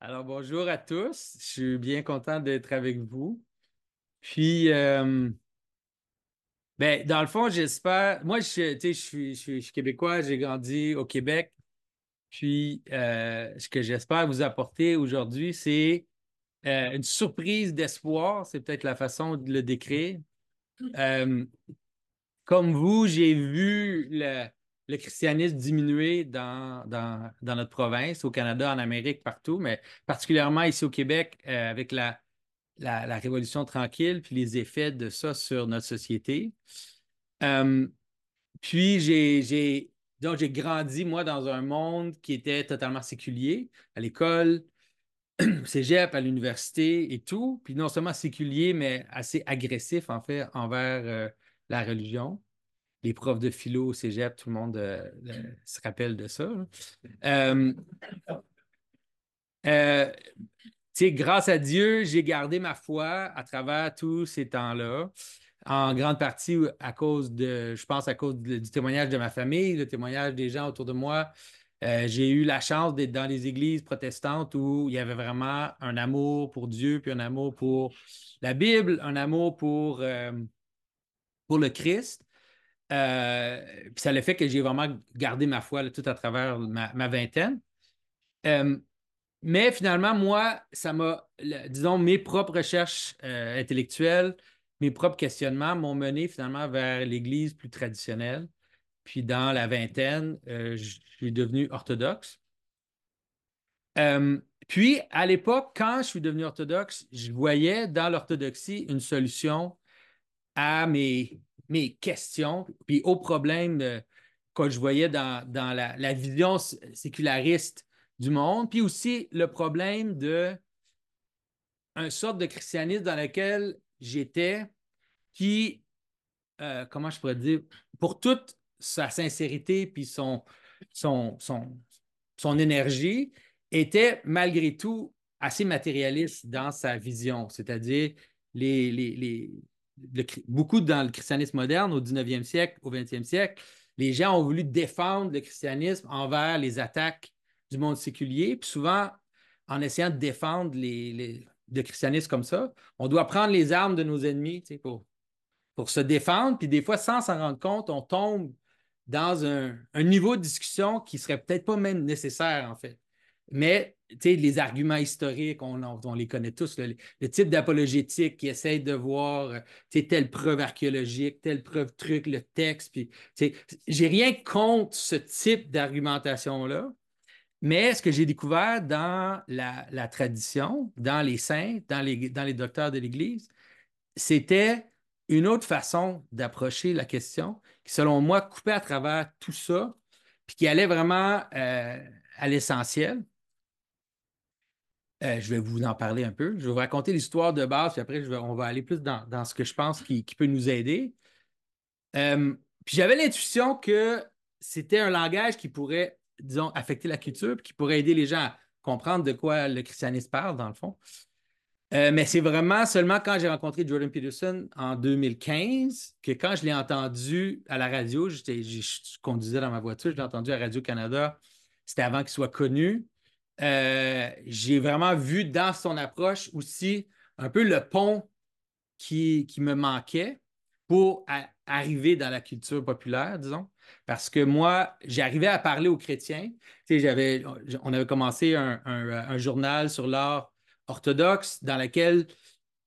Alors, bonjour à tous. Je suis bien content d'être avec vous. Puis, euh, ben, dans le fond, j'espère. Moi, je, je suis, je suis- je suis québécois, j'ai grandi au Québec. Puis, euh, ce que j'espère vous apporter aujourd'hui, c'est euh, une surprise d'espoir. C'est peut-être la façon de le décrire. Comme vous, j'ai vu le, le christianisme diminuer dans, notre province, au Canada, en Amérique, partout, mais particulièrement ici au Québec, euh, avec la, Révolution tranquille, puis les effets de ça sur notre société. Euh, puis j'ai grandi, moi, dans un monde qui était totalement séculier, à l'école, au cégep, à l'université et tout. Puis non seulement séculier, mais assez agressif, en fait, envers euh, la religion. Les profs de philo au cégep, tout le monde euh, se rappelle de ça. Euh, euh, grâce à Dieu, j'ai gardé ma foi à travers tous ces temps-là, en grande partie à cause de, je pense, à cause du témoignage de ma famille, le témoignage des gens autour de moi. Euh, j'ai eu la chance d'être dans les églises protestantes où il y avait vraiment un amour pour Dieu, puis un amour pour la Bible, un amour pour, pour le Christ. Euh, ça le fait que j'ai vraiment gardé ma foi tout à travers ma, vingtaine. Euh, mais finalement, moi, ça m'a, disons, mes propres recherches euh, intellectuelles, mes propres questionnements m'ont mené finalement vers l'Église plus traditionnelle. Puis dans la vingtaine, je suis devenu orthodoxe. Puis à l'époque, quand je suis devenu orthodoxe, je voyais dans l'orthodoxie une solution à mes, mes questions, puis aux problèmes que je voyais dans, dans la, vision séculariste du monde, puis aussi le problème de un sorte de christianisme dans lequel j'étais, qui, euh, comment je pourrais dire, pour toute sa sincérité puis son, son, son, énergie, était malgré tout assez matérialiste dans sa vision, c'est-à-dire les, les, beaucoup dans le christianisme moderne, au 19e siècle, au 20e siècle, les gens ont voulu défendre le christianisme envers les attaques du monde séculier, puis souvent en essayant de défendre le christianisme comme ça, on doit prendre les armes de nos ennemis pour se défendre, puis des fois, sans s'en rendre compte, on tombe dans un, un niveau de discussion qui serait peut-être pas même nécessaire, en fait. Mais, les arguments historiques, on, les connaît tous, le, type d'apologétique qui essaye de voir, euh, telle preuve archéologique, telle preuve truc, le texte, puis, j'ai rien contre ce type d'argumentation-là, mais ce que j'ai découvert dans la, la tradition, dans les saints, dans les, dans les docteurs de l'Église, c'était une autre façon d'approcher la question qui, selon moi, coupait à travers tout ça, puis qui allait vraiment euh, à l'essentiel. Euh, je vais vous en parler un peu. Je vais vous raconter l'histoire de base, puis après, on va aller plus dans, ce que je pense qui, peut nous aider. Euh, puis j'avais l'intuition que c'était un langage qui pourrait, disons, affecter la culture, puis qui pourrait aider les gens à comprendre de quoi le christianisme parle, dans le fond. Euh, mais c'est vraiment seulement quand j'ai rencontré Jordan Peterson en 2015 que quand je l'ai entendu à la radio, je conduisais dans ma voiture, je l'ai entendu à Radio-Canada, c'était avant qu'il soit connu. Euh, j'ai vraiment vu dans son approche aussi un peu le pont qui, qui me manquait pour arriver dans la culture populaire, disons. Parce que moi, j'arrivais à parler aux chrétiens. Tu sais, on avait commencé un, journal sur l'art orthodoxe dans lequel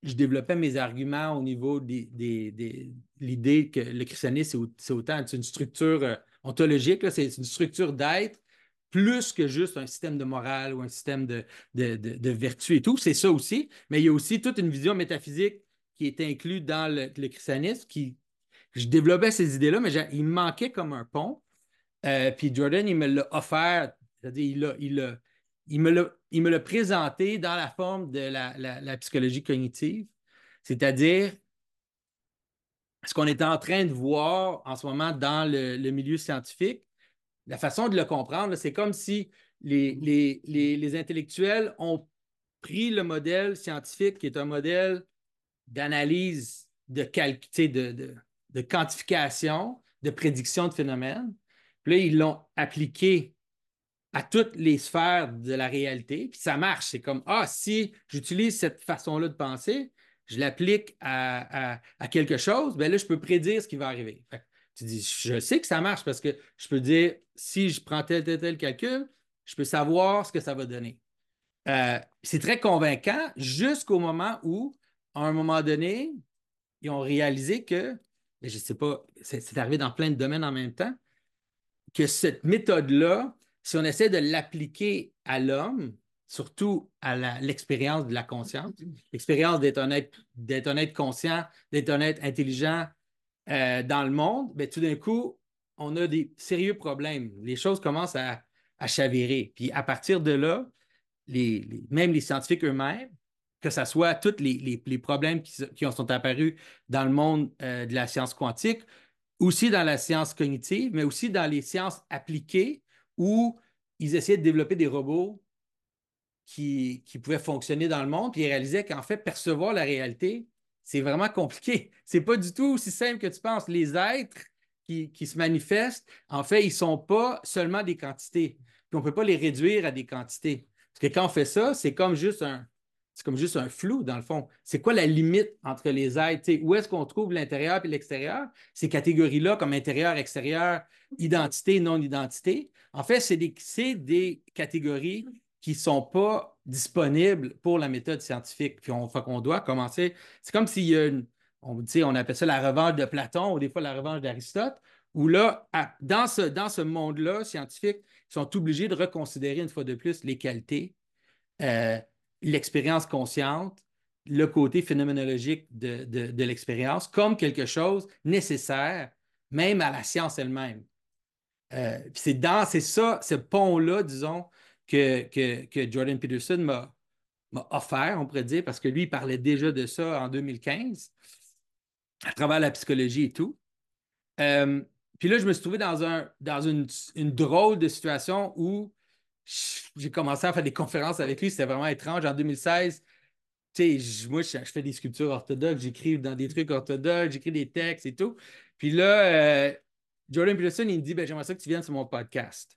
je développais mes arguments au niveau des, des- des- l'idée que le christianisme, c'est au- c'est autant une structure euh, ontologique, c'est une structure d'être plus que juste un système de morale ou un système de, de, de, vertu et tout. C'est ça aussi, mais il y a aussi toute une vision métaphysique qui est inclue dans le, christianisme, qui je développais ces idées-là, mais il me manquait comme un pont. Euh, puis Jordan, il me l'a offert, c'est-à-dire il, il, il me l'a présenté dans la forme de la, la- psychologie cognitive, c'est-à-dire ce qu'on est en train de voir en ce moment dans le milieu scientifique. La façon de le comprendre, c'est comme si les, les, les, les intellectuels ont pris le modèle scientifique, qui est un modèle d'analyse, de, de, de quantification, de prédiction de phénomènes. Puis là, ils l'ont appliqué à toutes les sphères de la réalité, puis ça marche. C'est comme, ah, si j'utilise cette façon-là de penser, je l'applique à, quelque chose, bien là, je peux prédire ce qui va arriver. Tu dis, je sais que ça marche parce que je peux dire, si je prends tel, tel, tel calcul, je peux savoir ce que ça va donner. Euh, c'est très convaincant jusqu'au moment où, à un moment donné, ils ont réalisé que, je ne sais pas, c'est arrivé dans plein de domaines en même temps, que cette méthode-là, si on essaie de l'appliquer à l'homme, surtout à l'expérience de la conscience, l'expérience d'être un, être conscient, d'être être intelligent euh, dans le monde, bien, tout d'un coup, on a des sérieux problèmes. Les choses commencent à, chavirer. Puis à partir de là, même les scientifiques eux-mêmes, que ce soit tous les, problèmes qui, qui, sont apparus dans le monde euh, de la science quantique, aussi dans la science cognitive, mais aussi dans les sciences appliquées où ils essayaient de développer des robots qui, pouvaient fonctionner dans le monde, puis ils réalisaient qu'en fait, percevoir la réalité, c'est vraiment compliqué. C'est pas du tout aussi simple que tu penses. Les êtres qui, se manifestent, en fait, ils sont pas seulement des quantités. Puis on ne peut pas les réduire à des quantités. Parce que quand on fait ça, c'est comme juste un, c'est comme juste un flou, dans le fond. C'est quoi la limite entre les êtres? où est-ce qu'on trouve l'intérieur et l'extérieur? Ces catégories-là, comme intérieur, extérieur, identité, non-identité. En fait, c'est des, des, catégories qui ne sont pas disponibles pour la méthode scientifique. Puis on, qu'on doit commencer. C'est comme s'il y a une. On, on appelle ça la revanche de Platon ou des fois la revanche d'Aristote, où là, dans ce, dans ce monde-là scientifique, ils sont obligés de reconsidérer une fois de plus les qualités, euh, l'expérience consciente, le côté phénoménologique de, de l'expérience comme quelque chose nécessaire, même à la science elle-même. Euh, c'est dans, c'est ça, ce pont-là, disons, que, que, Jordan Peterson m'a, offert, on pourrait dire, parce que lui, il parlait déjà de ça en 2015, à travers la psychologie et tout. Euh, puis là, je me suis trouvé dans, un, dans une, drôle de situation où j'ai commencé à faire des conférences avec lui. C'était vraiment étrange. En 2016, tu sais, moi, je, fais des sculptures orthodoxes, j'écris dans des trucs orthodoxes, j'écris des textes et tout. Puis là, euh, Jordan Peterson, il me dit ben, J'aimerais ça que tu viennes sur mon podcast.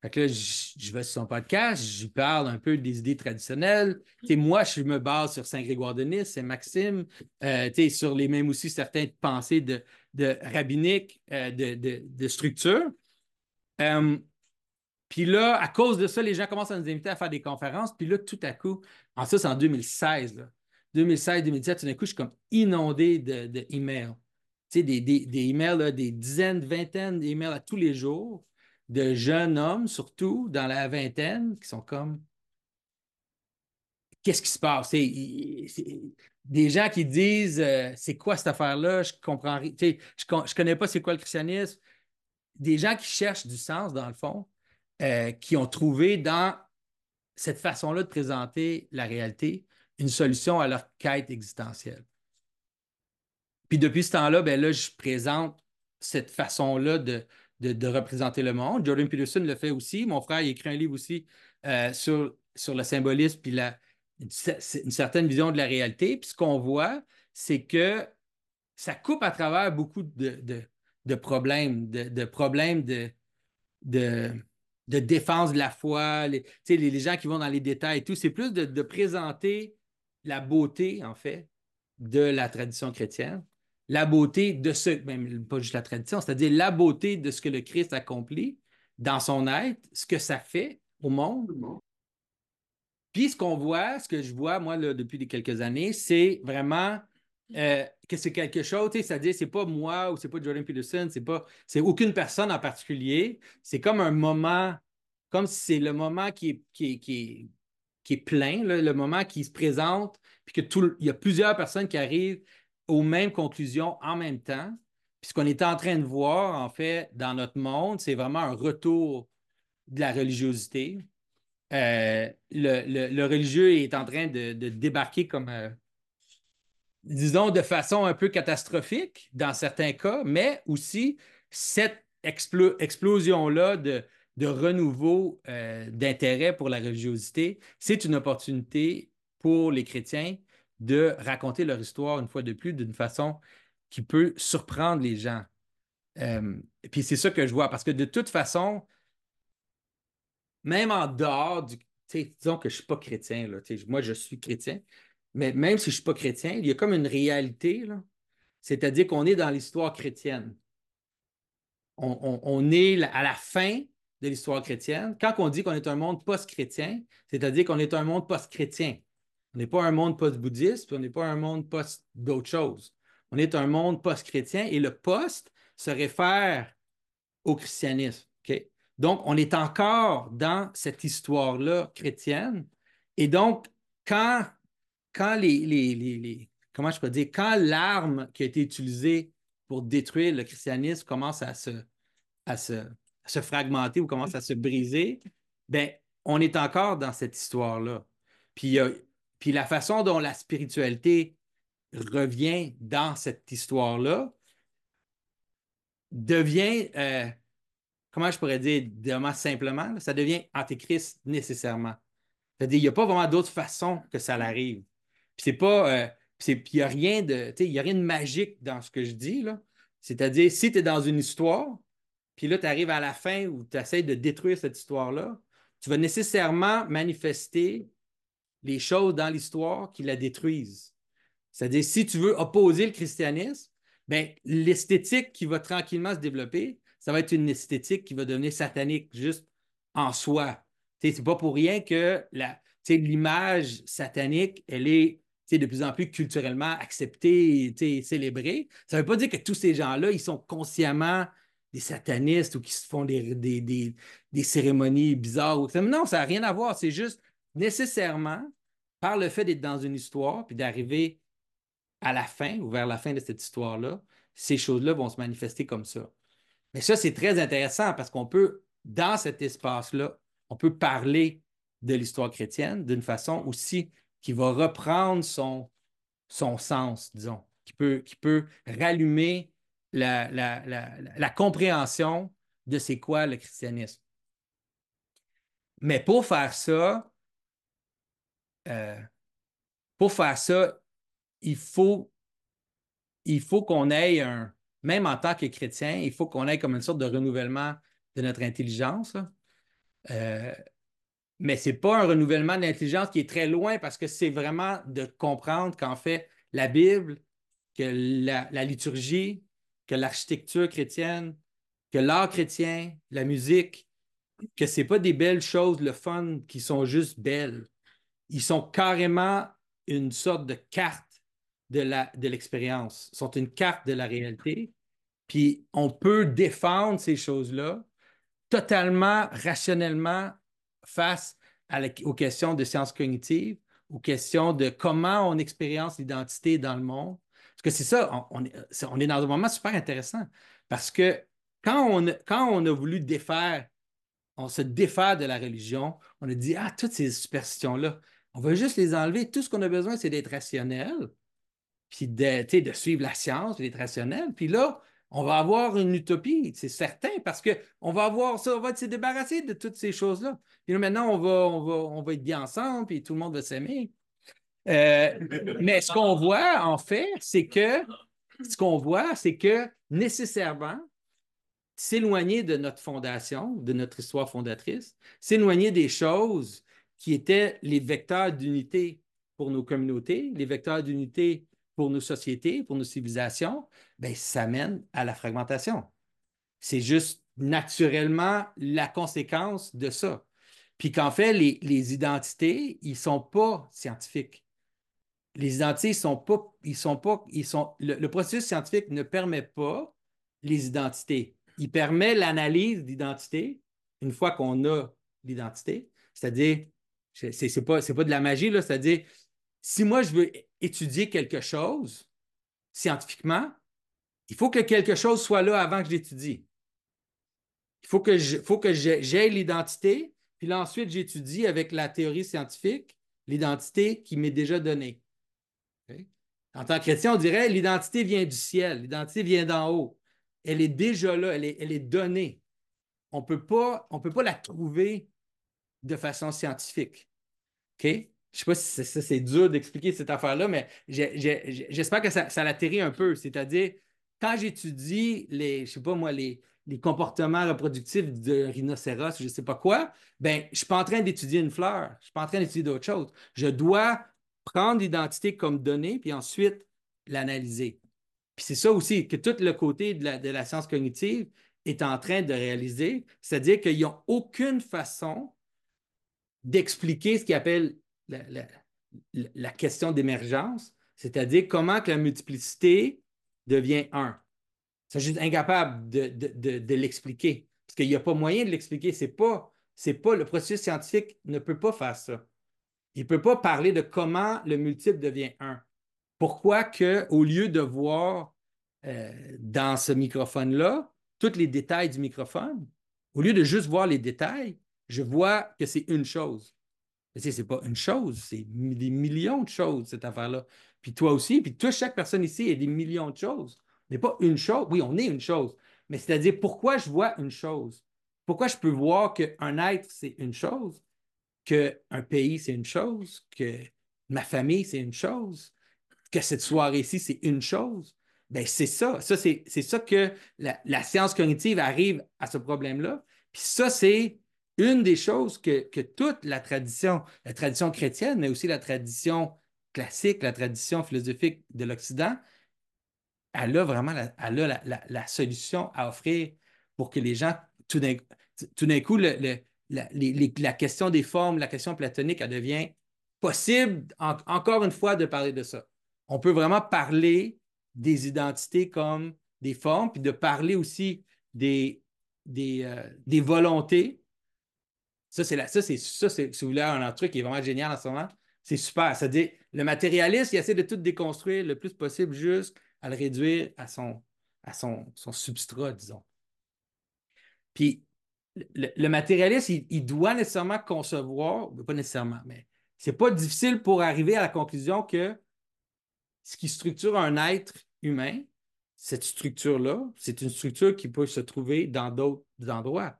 Fait que là, je, vais sur son podcast, je parle un peu des idées traditionnelles. moi, je me base sur Saint-Grégoire de Nice, Saint-Maxime, euh, sur les mêmes aussi certaines pensées de, de rabbinique, euh, de, de, structure. Euh, puis là, à cause de ça, les gens commencent à nous inviter à faire des conférences. Puis là, tout à coup, en ça, c'est en 2016. 2016-2017, tout d'un coup, je suis comme inondé d'emails sais, des, des, des emails, des dizaines, vingtaines d'emails à tous les jours de jeunes hommes, surtout dans la vingtaine, qui sont comme Qu'est-ce qui se passe? C'est, des gens qui disent euh, C'est quoi cette affaire-là? Je comprends Je ne connais pas c'est quoi le christianisme. Des gens qui cherchent du sens, dans le fond, euh, qui ont trouvé dans cette façon-là de présenter la réalité une solution à leur quête existentielle. Puis depuis ce temps-là, ben là, je présente cette façon-là de, de, représenter le monde. Jordan Peterson le fait aussi. Mon frère, il écrit un livre aussi euh, sur, sur le symbolisme puis la, une, certaine vision de la réalité. Puis ce qu'on voit, c'est que ça coupe à travers beaucoup de, problèmes, de, problèmes de, de, défense de la foi, les, les, gens qui vont dans les détails et tout. C'est plus de présenter la beauté, en fait, de la tradition chrétienne la beauté de ce, même pas juste la tradition, c'est-à-dire la beauté de ce que le Christ accomplit dans son être, ce que ça fait au monde. Puis ce qu'on voit, ce que je vois, moi, depuis quelques années, c'est vraiment euh, que c'est quelque chose, c'est-à-dire, c'est pas moi ou c'est pas Jordan Peterson, c'est pas, c'est aucune personne en particulier. C'est comme un moment, comme si c'est le moment qui est, qui qui qui est plein, le moment qui se présente, puis que tout, il y a plusieurs personnes qui arrivent aux mêmes conclusions en même temps. Puis ce qu'on est en train de voir, en fait, dans notre monde, c'est vraiment un retour de la religiosité. Euh, le, religieux est en train de, débarquer comme, euh, disons, de façon un peu catastrophique dans certains cas, mais aussi cette explosion-là de, renouveau euh, d'intérêt pour la religiosité, c'est une opportunité pour les chrétiens de raconter leur histoire une fois de plus d'une façon qui peut surprendre les gens. Euh, puis c'est ça que je vois, parce que de toute façon, même en dehors du. Disons que je ne suis pas chrétien, moi je suis chrétien, mais même si je ne suis pas chrétien, il y a comme une réalité, c'est-à-dire qu'on est dans l'histoire chrétienne. On, est à la fin de l'histoire chrétienne. Quand on dit qu'on est un monde post-chrétien, c'est-à-dire qu'on est un monde post-chrétien. On n'est pas un monde post-bouddhiste, on n'est pas un monde post d'autres choses. On est un monde post-chrétien et le post se réfère au christianisme. Donc, on est encore dans cette histoire-là chrétienne. Et donc, quand, quand les, les, comment je peux dire, quand l'arme qui a été utilisée pour détruire le christianisme commence à se, à se, fragmenter ou commence à se briser, ben, on est encore dans cette histoire-là. Puis, puis la façon dont la spiritualité revient dans cette histoire-là devient, euh, comment je pourrais dire, vraiment simplement, ça devient antéchrist nécessairement. C'est-à-dire, il n'y a pas vraiment d'autre façon que ça l'arrive. Puis c'est pas, euh, il n'y a rien de, magique dans ce que je dis. C'est-à-dire, si tu es dans une histoire, puis là, tu arrives à la fin où tu essaies de détruire cette histoire-là, tu vas nécessairement manifester les choses dans l'histoire qui la détruisent. C'est-à-dire, si tu veux opposer le christianisme, ben, l'esthétique qui va tranquillement se développer, ça va être une esthétique qui va devenir satanique juste en soi. Ce n'est pas pour rien que l'image satanique, elle est de plus en plus culturellement acceptée et célébrée. Ça ne veut pas dire que tous ces gens-là, ils sont consciemment des satanistes ou qui se font des, des, cérémonies bizarres. Non, ça n'a rien à voir. C'est juste nécessairement, par le fait d'être dans une histoire, puis d'arriver à la fin ou vers la fin de cette histoire-là, ces choses-là vont se manifester comme ça. Mais ça, c'est très intéressant parce qu'on peut, dans cet espace-là, on peut parler de l'histoire chrétienne d'une façon aussi qui va reprendre son, sens, disons, qui peut, qui peut rallumer la, la, compréhension de c'est quoi le christianisme. Mais pour faire ça, euh, pour faire ça, il faut, qu'on ait un, même en tant que chrétien, il faut qu'on ait comme une sorte de renouvellement de notre intelligence. Euh, mais ce n'est pas un renouvellement de l'intelligence qui est très loin parce que c'est vraiment de comprendre qu'en fait, la Bible, que la, la liturgie, que l'architecture chrétienne, que l'art chrétien, la musique, que ce n'est pas des belles choses, le fun, qui sont juste belles. Ils sont carrément une sorte de carte de l'expérience, de sont une carte de la réalité. Puis on peut défendre ces choses-là totalement rationnellement face aux questions de sciences cognitives, aux questions de comment on expérience l'identité dans le monde. Parce que c'est ça, on, est, dans un moment super intéressant. Parce que quand on, quand on a voulu défaire, on se défaire de la religion, on a dit, ah, toutes ces superstitions-là, on va juste les enlever. Tout ce qu'on a besoin, c'est d'être rationnel puis de, suivre la science, d'être rationnel. Puis là, on va avoir une utopie, c'est certain, parce qu'on va avoir ça, on va se débarrasser de toutes ces choses-là. Puis là, maintenant, on va être bien ensemble, puis tout le monde va s'aimer. Euh, mais ce qu'on voit, en fait, c'est que ce qu'on voit, c'est que nécessairement, s'éloigner de notre fondation, de notre histoire fondatrice, s'éloigner des choses qui étaient les vecteurs d'unité pour nos communautés, les vecteurs d'unité pour nos sociétés, pour nos civilisations, ben, ça mène à la fragmentation. C'est juste naturellement la conséquence de ça. Puis qu'en fait, les, identités, ils ne sont pas scientifiques. Les identités, ils sont pas, ils sont pas, ils sont, le, processus scientifique ne permet pas les identités. Il permet l'analyse d'identité une fois qu'on a l'identité. C'est-à-dire, c'est pas, pas de la magie, là, c'est-à-dire, si moi je veux étudier quelque chose scientifiquement, il faut que quelque chose soit là avant que je l'étudie. Il faut que, je, faut que j'aie l'identité, puis là, ensuite, j'étudie avec la théorie scientifique l'identité qui m'est déjà donnée. En tant que chrétien, on dirait l'identité vient du ciel, l'identité vient d'en haut. Elle est déjà là, elle est, elle est donnée. On ne peut pas la trouver de façon scientifique. OK? je sais pas si c'est dur d'expliquer cette affaire-là, mais j'espère que ça, ça l'atterrit un peu. C'est-à-dire, quand j'étudie les, je sais moi, les, comportements reproductifs de rhinocéros, je ne sais pas quoi, ben, je ne suis pas en train d'étudier une fleur, je ne suis pas en train d'étudier d'autres choses. Je dois prendre l'identité comme donnée, puis ensuite l'analyser. Puis c'est ça aussi que tout le côté de la, de la science cognitive est en train de réaliser, c'est-à-dire qu'ils n'ont aucune façon d'expliquer ce qu'ils appellent la, question d'émergence, c'est-à-dire comment que la multiplicité devient un. C'est juste incapable de, l'expliquer. Parce qu'il n'y a pas moyen de l'expliquer. C'est pas, le processus scientifique ne peut pas faire ça. Il ne peut pas parler de comment le multiple devient un. Pourquoi que, au lieu de voir euh, dans ce microphone-là tous les détails du microphone, au lieu de juste voir les détails, je vois que c'est une chose. Ce n'est pas une chose, c'est des millions de choses, cette affaire-là. Puis toi aussi, puis toi, chaque personne ici a des millions de choses n'est pas une chose. Oui, on est une chose, mais c'est-à-dire pourquoi je vois une chose? Pourquoi je peux voir qu'un être, c'est une chose, qu'un pays, c'est une chose, que ma famille, c'est une chose, que cette soirée-ci, c'est une chose? Bien, c'est ça c'est, ça que la, science cognitive arrive à ce problème-là. Puis ça, c'est une des choses que, toute la tradition, la tradition chrétienne, mais aussi la tradition classique, la tradition philosophique de l'Occident, elle a vraiment la, solution à offrir pour que les gens, tout d'un coup, la question des formes, la question platonique, elle devient possible, encore une fois, de parler de ça. On peut vraiment parler des identités comme des formes, puis de parler aussi des, des, euh, volontés. Ça, c'est ça, c'est ça, si vous voulez, un truc qui est vraiment génial en ce moment. C'est super. C'est-à-dire, le matérialiste, il essaie de tout déconstruire le plus possible juste à le réduire à son, à son, substrat, disons. Puis le, matérialiste, il, doit nécessairement concevoir, pas nécessairement, mais c'est pas difficile pour arriver à la conclusion que ce qui structure un être humain, cette structure-là, c'est une structure qui peut se trouver dans d'autres endroits.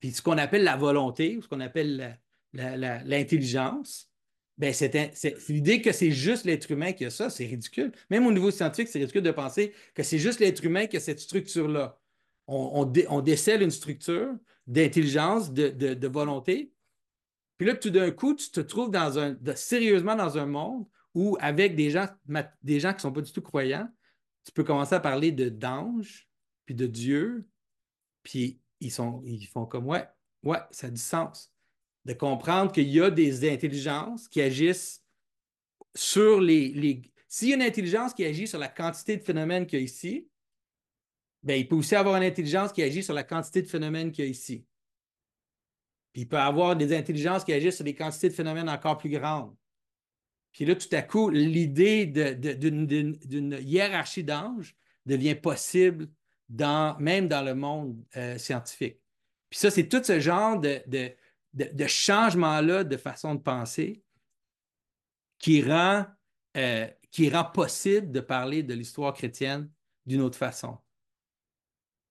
Puis ce qu'on appelle la volonté, ce qu'on appelle l'intelligence, ben c'est l'idée que c'est juste l'être humain qui a ça, c'est ridicule. Même au niveau scientifique, c'est ridicule de penser que c'est juste l'être humain qui a cette structure-là. On, décèle une structure d'intelligence, de, volonté. Puis là, tout d'un coup, tu te trouves dans un, sérieusement dans un monde où, avec des gens, des gens qui ne sont pas du tout croyants, tu peux commencer à parler de d'anges, puis de Dieu, puis ils, sont, ils font comme ouais, ouais, ça a du sens de comprendre qu'il y a des intelligences qui agissent sur les. S'il y a une intelligence qui agit sur la quantité de phénomènes qu'il y a ici, bien, il peut aussi avoir une intelligence qui agit sur la quantité de phénomènes qu'il y a ici. Puis il peut avoir des intelligences qui agissent sur des quantités de phénomènes encore plus grandes. Puis là, tout à coup, l'idée d'une hiérarchie d'anges devient possible dans, même dans le monde euh, scientifique. Puis ça, c'est tout ce genre de, de, changement-là de façon de penser qui rend, euh, qui rend possible de parler de l'histoire chrétienne d'une autre façon.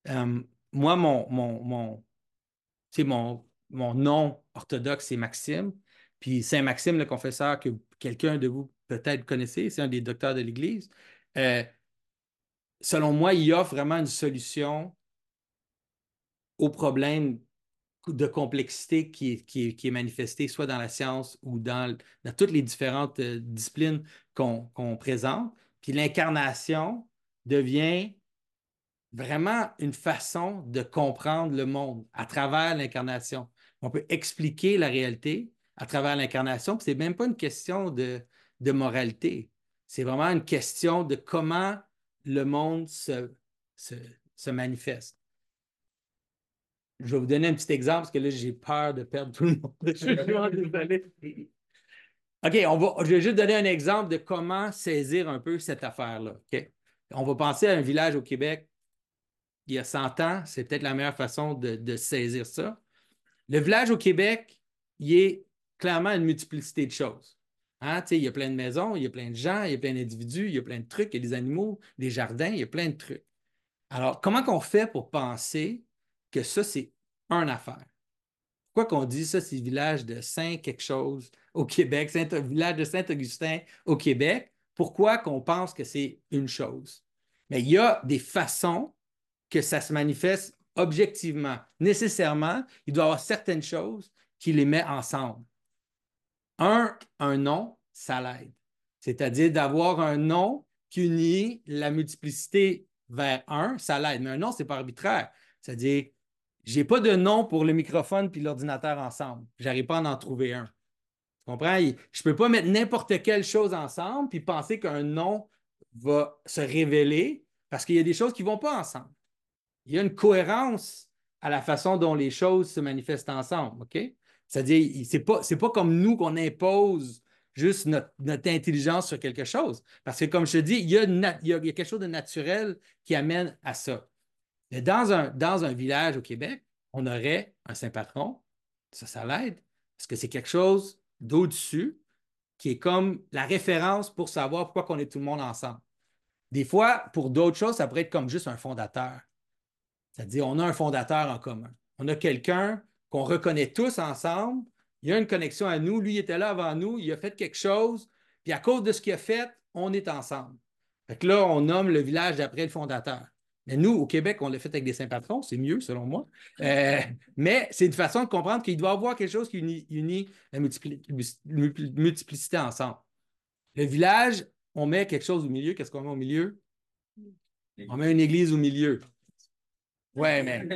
Euh, moi, mon, mon, mon, mon, nom orthodoxe, c'est Maxime. Puis Saint Maxime, le confesseur, que quelqu'un de vous peut-être connaissez, c'est un des docteurs de l'Église. Selon moi, il offre vraiment une solution au problème de complexité qui est, qui, soit dans la science ou dans, toutes les différentes euh, disciplines qu'on présente. Puis l'incarnation devient vraiment une façon de comprendre le monde à travers l'incarnation. On peut expliquer la réalité à travers l'incarnation, ce n'est même pas une question de moralité. C'est vraiment une question de comment le monde se, se, se manifeste. Je vais vous donner un petit exemple parce que là, j'ai peur de perdre tout le monde. je suis vraiment désolé. OK, on va, je vais juste donner un exemple de comment saisir un peu cette affaire-là. On va penser à un village au Québec il y a 100 ans. C'est peut-être la meilleure façon de, saisir ça. Le village au Québec, il est clairement une multiplicité de choses. Hein? Il y a plein de maisons, il y a plein de gens, il y a plein d'individus, il y a plein de trucs, il y a des animaux, des jardins, il y a plein de trucs. Alors, comment qu'on fait pour penser que ça, c'est une affaire? Pourquoi qu'on dit ça, c'est le village de Saint-quelque chose au Québec, Saint village de Saint-Augustin au Québec? Pourquoi qu'on pense que c'est une chose? Mais il y a des façons que ça se manifeste objectivement, nécessairement, il doit y avoir certaines choses qui les met ensemble. Un, un nom, ça l'aide. C'est-à-dire d'avoir un nom qui unit la multiplicité vers un, ça l'aide. Mais un nom, ce n'est pas arbitraire. C'est-à-dire, je n'ai pas de nom pour le microphone puis l'ordinateur ensemble. Je n'arrive pas à en trouver un. Tu comprends? Je ne peux pas mettre n'importe quelle chose ensemble puis penser qu'un nom va se révéler parce qu'il y a des choses qui ne vont pas ensemble. Il y a une cohérence à la façon dont les choses se manifestent ensemble. OK? C'est-à-dire, ce n'est pas, pas comme nous qu'on impose juste notre, intelligence sur quelque chose. Parce que, comme je te dis, il y, a, quelque chose de naturel qui amène à ça. Mais dans un, dans un village au Québec, on aurait un Saint-Patron. Ça, ça l'aide. Parce que c'est quelque chose d'au-dessus qui est comme la référence pour savoir pourquoi on est tout le monde ensemble. Des fois, pour d'autres choses, ça pourrait être comme juste un fondateur. C'est-à-dire, on a un fondateur en commun. On a quelqu'un qu'on reconnaît tous ensemble, il y a une connexion à nous. Lui, il était là avant nous, il a fait quelque chose, puis à cause de ce qu'il a fait, on est ensemble. Fait là, on nomme le village d'après le fondateur. Mais nous, au Québec, on l'a fait avec des saints-patrons, c'est mieux selon moi. Euh, mais c'est une façon de comprendre qu'il doit y avoir quelque chose qui unit, la multiplicité ensemble. Le village, on met quelque chose au milieu. Qu'est-ce qu'on met au milieu? On met une église au milieu. Ouais, mais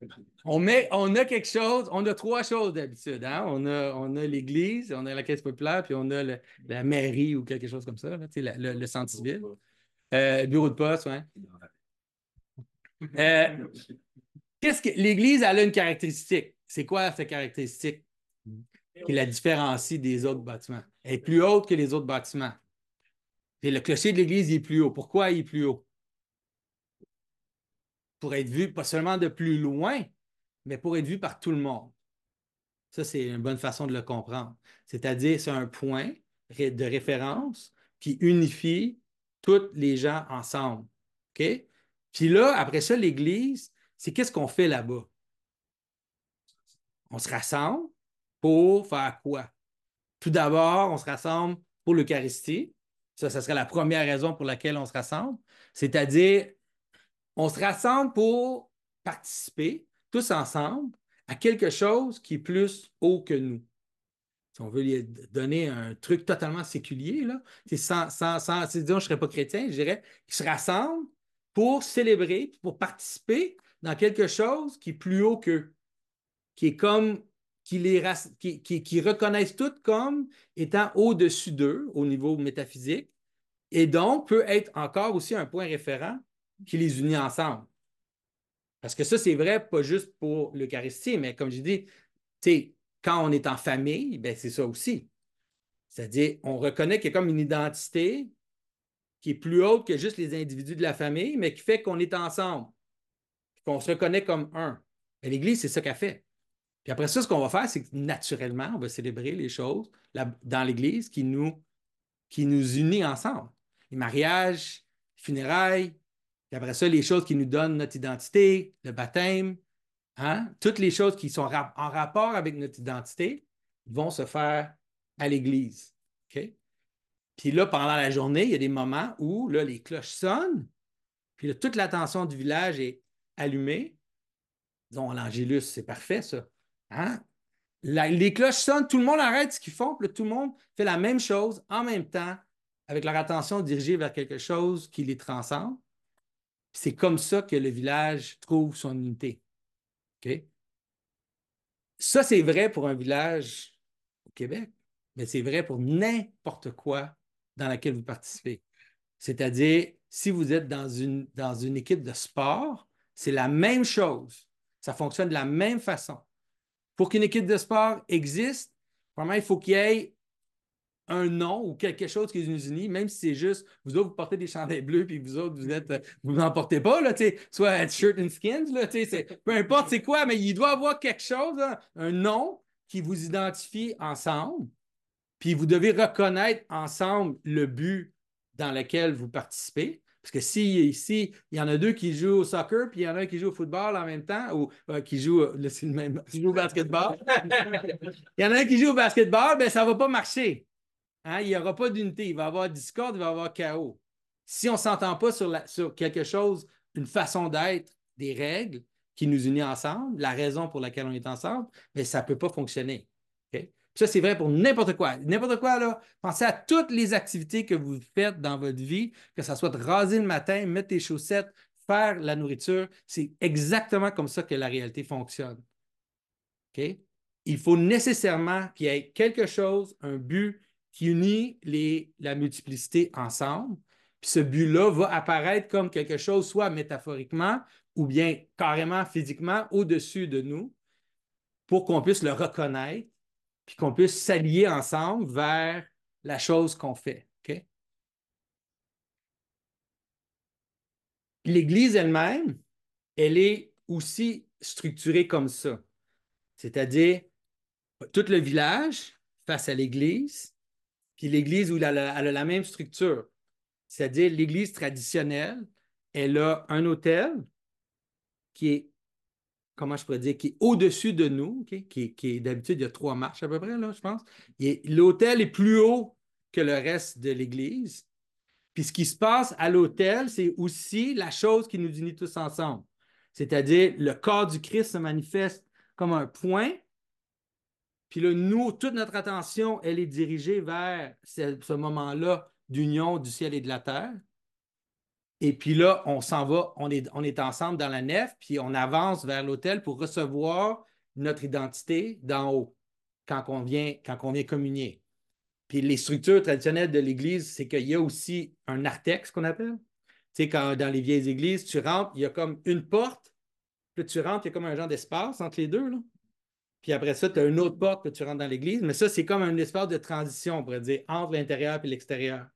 on, met, on a quelque chose, on a trois choses d'habitude. Hein? On a, on a l'Église, on a la Caisse populaire, puis on a la mairie ou quelque chose comme ça, le, centre civil. Euh, bureau de poste, oui. Euh, qu'est-ce que l'Église elle a une caractéristique? C'est quoi cette caractéristique qui la différencie des autres bâtiments? Elle est plus haute que les autres bâtiments. Et le clocher de l'Église est plus haut. Pourquoi il est plus haut? pour être vu pas seulement de plus loin, mais pour être vu par tout le monde. Ça, c'est une bonne façon de le comprendre. C'est-à-dire, c'est un point de référence qui unifie tous les gens ensemble. OK? Puis là, après ça, l'Église, c'est qu'est-ce qu'on fait là-bas? On se rassemble pour faire quoi? Tout d'abord, on se rassemble pour l'Eucharistie. Ça, ça serait la première raison pour laquelle on se rassemble. C'est-à-dire on se rassemble pour participer tous ensemble à quelque chose qui est plus haut que nous. Si on veut lui donner un truc totalement séculier, là, c'est sans, sans, sans disons, je ne serais pas chrétien, je dirais qu'ils se rassemblent pour célébrer, pour participer dans quelque chose qui est plus haut qu'eux, qui est comme, qui, les, qui, qui reconnaissent toutes comme étant au-dessus d'eux au niveau métaphysique, et donc peut être encore aussi un point référent qui les unit ensemble. Parce que ça, c'est vrai, pas juste pour l'Eucharistie, mais comme je dis, quand on est en famille, ben, c'est ça aussi. C'est-à-dire, on reconnaît qu'il y a comme une identité qui est plus haute que juste les individus de la famille, mais qui fait qu'on est ensemble, qu'on se reconnaît comme un. L'Église, c'est ça qu'elle fait. Puis après ça, ce qu'on va faire, c'est que naturellement, on va célébrer les choses dans l'Église qui nous, qui nous unit ensemble. Les mariages, les funérailles, puis après ça, les choses qui nous donnent notre identité, le baptême, hein, toutes les choses qui sont en rapport avec notre identité vont se faire à l'Église. Puis là, pendant la journée, il y a des moments où là, les cloches sonnent, puis toute l'attention du village est allumée. Disons, l'Angélus, c'est parfait, ça. Hein? les cloches sonnent, tout le monde arrête ce qu'ils font, puis tout le monde fait la même chose en même temps, avec leur attention dirigée vers quelque chose qui les transcende. C'est comme ça que le village trouve son unité. Ça, c'est vrai pour un village au Québec, mais c'est vrai pour n'importe quoi dans laquelle vous participez. C'est-à-dire, si vous êtes dans une, dans une équipe de sport, c'est la même chose. Ça fonctionne de la même façon. Pour qu'une équipe de sport existe, vraiment, il faut qu'il y ait un nom ou quelque chose qui nous unit, même si c'est juste, vous autres, vous portez des chandails bleus, puis vous autres, vous êtes, euh, vous n'en portez pas, là, soit shirt and skins, là, peu importe c'est quoi, mais il doit y avoir quelque chose, un nom qui vous identifie ensemble, puis vous devez reconnaître ensemble le but dans lequel vous participez. Parce que si ici, il y en a deux qui jouent au soccer, puis il y en a un qui joue au football en même temps, ou euh, qui joue, le même, qui joue au basketball. il y en a un qui joue au basketball, ben ça ne va pas marcher. Hein, il n'y aura pas d'unité. Il va y avoir discorde, il va y avoir chaos. Si on ne s'entend pas sur, quelque chose, une façon d'être des règles qui nous unissent ensemble, la raison pour laquelle on est ensemble, mais ça ne peut pas fonctionner. Ça, c'est vrai pour n'importe quoi. N'importe quoi, là. Pensez à toutes les activités que vous faites dans votre vie, que ce soit de raser le matin, mettre des chaussettes, faire la nourriture. C'est exactement comme ça que la réalité fonctionne. Il faut nécessairement qu'il y ait quelque chose, un but qui unit les, la multiplicité ensemble. Puis ce but-là va apparaître comme quelque chose, soit métaphoriquement ou bien carrément physiquement au-dessus de nous, pour qu'on puisse le reconnaître, puis qu'on puisse s'allier ensemble vers la chose qu'on fait. L'Église elle-même, elle est aussi structurée comme ça. C'est-à-dire, tout le village face à l'Église, puis l'Église où elle a, la même structure. C'est-à-dire, l'Église traditionnelle, elle a un hôtel qui est, comment je pourrais dire, qui est au-dessus de nous, qui, est d'habitude, il y a trois marches à peu près, là, je pense. L'hôtel est plus haut que le reste de l'Église. Puis ce qui se passe à l'hôtel, c'est aussi la chose qui nous unit tous ensemble. C'est-à-dire, le corps du Christ se manifeste comme un point. Puis là, nous, toute notre attention, elle est dirigée vers ce, moment-là d'union du ciel et de la terre. Et puis là, on s'en va, on est, ensemble dans la nef, puis on avance vers l'autel pour recevoir notre identité d'en haut quand on vient, quand on vient communier. Puis les structures traditionnelles de l'Église, c'est qu'il y a aussi un narthex qu'on appelle. Tu sais, quand dans les vieilles églises, tu rentres, il y a comme une porte, puis tu rentres, il y a comme un genre d'espace entre les deux. Là. Puis après ça, tu as une autre porte, puis tu rentres dans l'église. Mais ça, c'est comme un espace de transition, on pourrait dire, entre l'intérieur et l'extérieur.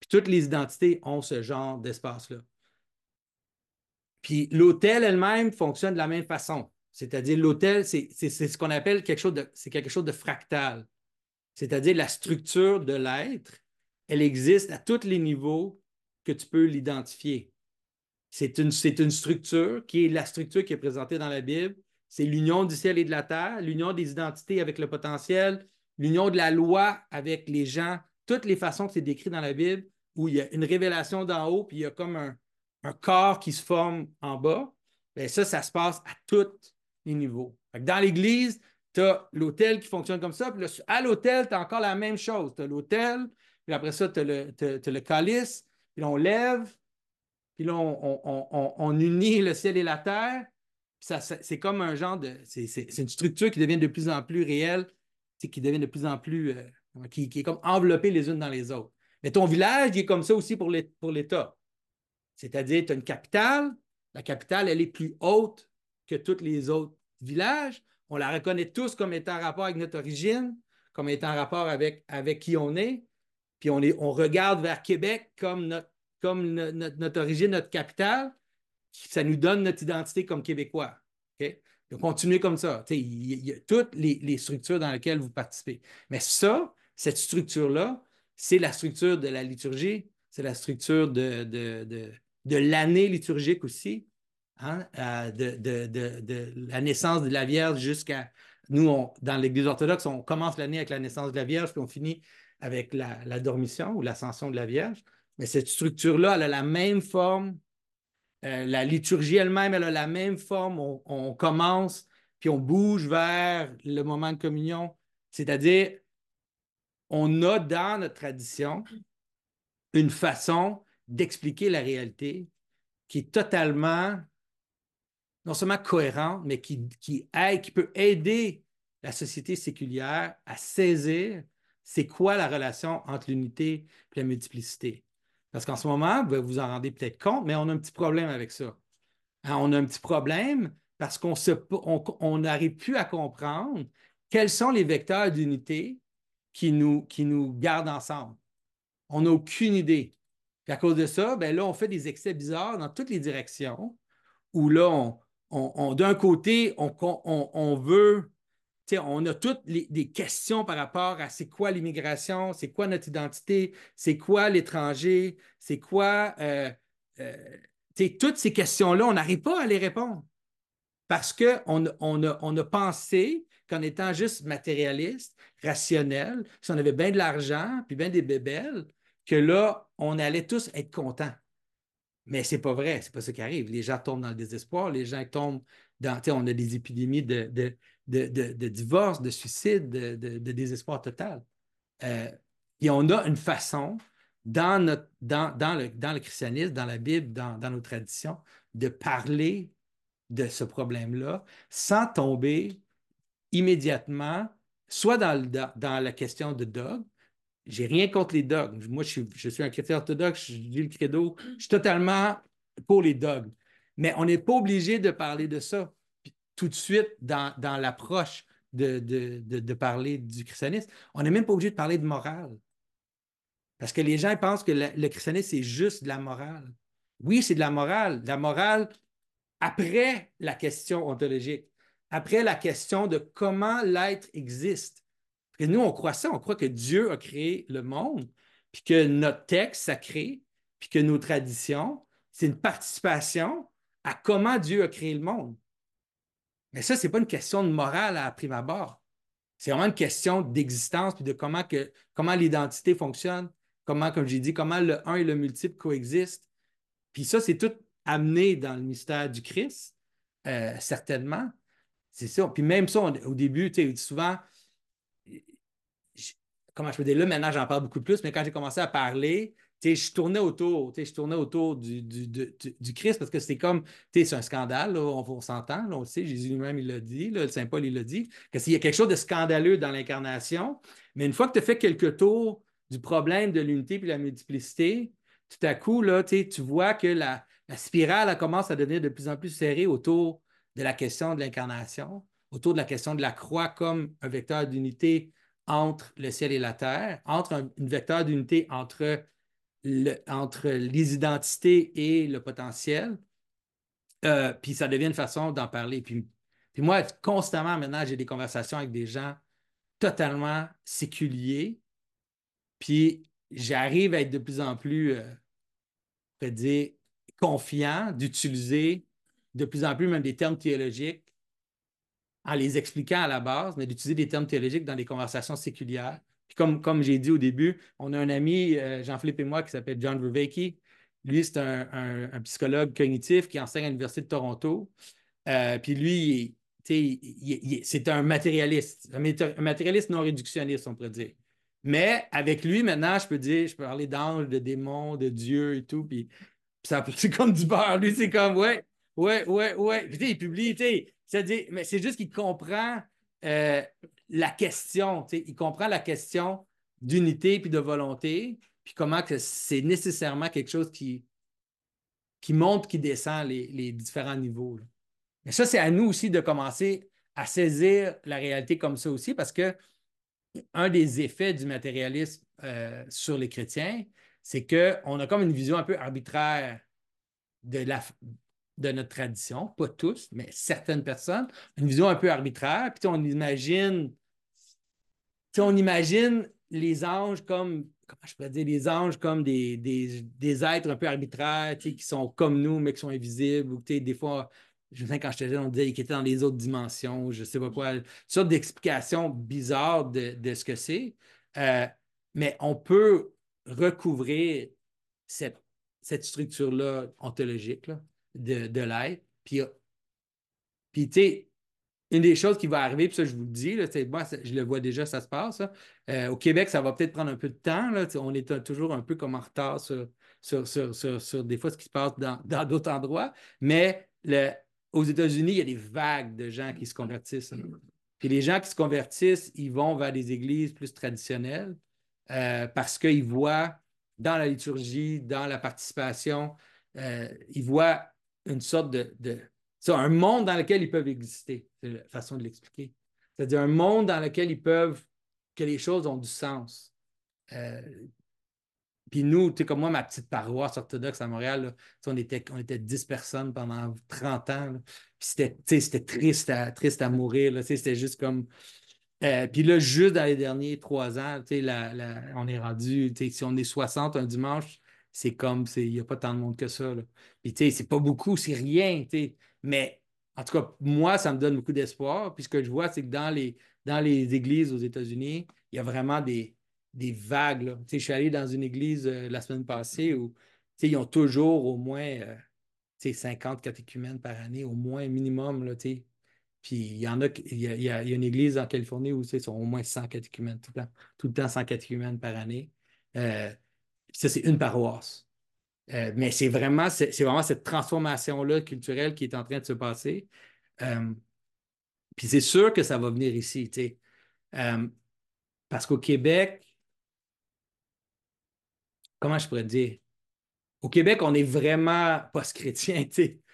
Puis toutes les identités ont ce genre d'espace-là. Puis l'hôtel elle-même fonctionne de la même façon. C'est-à-dire, l'hôtel, c'est ce qu'on appelle quelque chose de, quelque chose de fractal c'est-à-dire la structure de l'être, elle existe à tous les niveaux que tu peux l'identifier. C'est une, une structure qui est la structure qui est présentée dans la Bible. C'est l'union du ciel et de la terre, l'union des identités avec le potentiel, l'union de la loi avec les gens, toutes les façons que c'est décrit dans la Bible, où il y a une révélation d'en haut, puis il y a comme un, corps qui se forme en bas. Bien, ça, ça se passe à tous les niveaux. Dans l'Église, tu as l'hôtel qui fonctionne comme ça. Puis à l'hôtel, tu as encore la même chose. Tu as l'hôtel, puis après ça, tu as, le calice, puis là, on lève, puis là, on, unit le ciel et la terre. C'est comme un genre de. C'est une structure qui devient de plus en plus réelle, qui devient de plus en plus. Euh, qui, est comme enveloppée les unes dans les autres. Mais ton village, il est comme ça aussi pour l'État. C'est-à-dire, tu as une capitale. La capitale, elle est plus haute que tous les autres villages on la reconnaît tous comme étant en rapport avec notre origine, comme étant en rapport avec, avec qui on est. Puis on, regarde vers Québec comme notre, origine, notre capitale. Ça nous donne notre identité comme Québécois. OK? Donc, continuez comme ça. Il y, a toutes les, structures dans lesquelles vous participez. Mais ça, cette structure-là, c'est la structure de la liturgie, c'est la structure de, de l'année liturgique aussi. Hein, euh, de, la naissance de la Vierge jusqu'à. Nous, dans l'Église orthodoxe, on commence l'année avec la naissance de la Vierge, puis on finit avec la, dormition ou l'ascension de la Vierge. Mais cette structure-là, elle a la même forme. Euh, la liturgie elle-même, elle a la même forme. On, commence, puis on bouge vers le moment de communion. C'est-à-dire, on a dans notre tradition une façon d'expliquer la réalité qui est totalement non seulement cohérent, mais qui, qui peut aider la société séculière à saisir c'est quoi la relation entre l'unité et la multiplicité. Parce qu'en ce moment, vous vous en rendez peut-être compte, mais on a un petit problème avec ça. Hein, on a un petit problème parce qu'on n'arrive on, plus à comprendre quels sont les vecteurs d'unité qui nous, qui nous gardent ensemble. On n'a aucune idée. Et à cause de ça, ben là, on fait des excès bizarres dans toutes les directions où là, on, d'un côté, on, veut, on a toutes les, des questions par rapport à c'est quoi l'immigration, c'est quoi notre identité, c'est quoi l'étranger, c'est quoi. Euh, euh, toutes ces questions-là, on n'arrive pas à les répondre. Parce qu'on on a, pensé qu'en étant juste matérialiste, rationnel, si on avait bien de l'argent, puis bien des bébelles, que là, on allait tous être contents. Mais c'est pas vrai, c'est pas ce qui arrive. Les gens tombent dans le désespoir, les gens tombent dans. On a des épidémies de, de, divorce, de suicide, de, désespoir total. Euh, et on a une façon, dans, notre, dans, dans, le, dans le christianisme, dans la Bible, dans, dans nos traditions, de parler de ce problème-là sans tomber immédiatement, soit dans, dans, la question de dogme, j'ai rien contre les dogmes. Moi, je suis, je suis un chrétien orthodoxe, je lis le credo, je suis totalement pour les dogmes. Mais on n'est pas obligé de parler de ça tout de suite dans, dans l'approche de, de, de, parler du christianisme. On n'est même pas obligé de parler de morale. Parce que les gens pensent que le, christianisme, c'est juste de la morale. Oui, c'est de la morale. De la morale après la question ontologique, après la question de comment l'être existe. Parce nous, on croit ça, on croit que Dieu a créé le monde, puis que notre texte sacré, puis que nos traditions, c'est une participation à comment Dieu a créé le monde. Mais ça, ce n'est pas une question de morale à prime abord. C'est vraiment une question d'existence puis de comment, comment l'identité fonctionne, comment, comme j'ai dit, comment le un et le multiple coexistent. Puis ça, c'est tout amené dans le mystère du Christ, euh, certainement. C'est ça. Puis même ça, au début, tu sais, souvent, comment je peux dire, là, maintenant, j'en parle beaucoup plus, mais quand j'ai commencé à parler, je tournais autour, je tournais autour du, du, Christ parce que c'est comme, c'est un scandale, on, s'entend, on le sait, Jésus lui-même, il l'a dit, le Saint Paul, il l'a dit, que s'il y a quelque chose de scandaleux dans l'incarnation, mais une fois que tu as fait quelques tours du problème de l'unité de la multiplicité, tout à coup, là, tu vois que la, spirale commence à devenir de plus en plus serrée autour de la question de l'incarnation, autour de la question de la croix comme un vecteur d'unité entre le ciel et la terre, entre un, vecteur d'unité entre entre les identités et le potentiel. Euh, puis ça devient une façon d'en parler. Puis, moi, constamment, maintenant, j'ai des conversations avec des gens totalement séculiers. Puis j'arrive à être de plus en plus, euh, dire, confiant d'utiliser de plus en plus même des termes théologiques en les expliquant à la base, mais d'utiliser des termes théologiques dans des conversations séculières comme, comme j'ai dit au début, on a un ami, euh, Jean-Philippe et moi, qui s'appelle John Verveke. Lui, c'est un, psychologue cognitif qui enseigne à l'Université de Toronto. Euh, puis lui, c'est un matérialiste, un matérialiste non réductionniste, on pourrait dire. Mais avec lui, maintenant, je peux dire, je peux parler d'anges, de démons, de Dieu et tout. Puis, c'est comme du beurre. Lui, c'est comme, ouais, ouais, ouais, ouais. Puis, il publie, c'est mais c'est juste qu'il comprend euh, la question, il comprend la question d'unité puis de volonté, puis comment que c'est nécessairement quelque chose qui, qui monte, qui descend les, différents niveaux. Mais ça, c'est à nous aussi de commencer à saisir la réalité comme ça aussi, parce que un des effets du matérialisme euh, sur les chrétiens, c'est qu'on a comme une vision un peu arbitraire de la, de notre tradition, pas tous, mais certaines personnes, une vision un peu arbitraire. Puis on imagine, on imagine les anges comme, comment je dire, les anges comme des, des, êtres un peu arbitraires, qui sont comme nous, mais qui sont invisibles. Ou des fois, je me souviens quand j'étais jeune, on disait qu'ils étaient dans les autres dimensions, je sais pas quoi, une sorte d'explication bizarre de, ce que c'est. Euh, mais on peut recouvrir cette, cette structure-là ontologique. Là de, de l'être. Puis, puis tu sais, une des choses qui va arriver, puis ça, je vous le dis, là, moi, je le vois déjà, ça se passe. Euh, au Québec, ça va peut-être prendre un peu de temps. Là, on est toujours un peu comme en retard sur, sur, des fois ce qui se passe dans, d'autres endroits. Mais aux États-Unis, il y a des vagues de gens qui se convertissent. Puis les gens qui se convertissent, ils vont vers des églises plus traditionnelles euh, parce qu'ils voient dans la liturgie, dans la participation, euh, ils voient une sorte de, de un monde dans lequel ils peuvent exister. C'est la façon de l'expliquer. C'est-à-dire un monde dans lequel ils peuvent, que les choses ont du sens. Euh, puis nous, tu sais, comme moi, ma petite paroisse orthodoxe à Montréal, on, était, on était 10 personnes pendant 30 ans. Puis c'était triste à, triste à mourir. C'était juste comme. Euh, puis là, juste dans les derniers trois ans, la, la, on est rendu, si on est 60 un dimanche, c'est comme, il n'y a pas tant de monde que ça. Là. Puis, tu sais, c'est pas beaucoup, c'est rien, tu sais. Mais, en tout cas, moi, ça me donne beaucoup d'espoir. Puis, ce que je vois, c'est que dans les, dans les églises aux États-Unis, il y a vraiment des, des vagues. Tu sais, je suis allé dans une église euh, la semaine passée où ils ont toujours au moins euh, 50 catéchumènes par année, au moins minimum. Là, puis il y en a, il y a, une église en Californie où ils sont au moins 100 catéchumènes, tout le temps, tout le temps 100 catéchumènes par année. Euh, ça, c'est une paroisse. Euh, mais c'est vraiment, c'est, vraiment cette transformation-là culturelle qui est en train de se passer. Euh, puis c'est sûr que ça va venir ici, parce qu'au Québec, comment je pourrais dire? Au Québec, on est vraiment post-chrétien,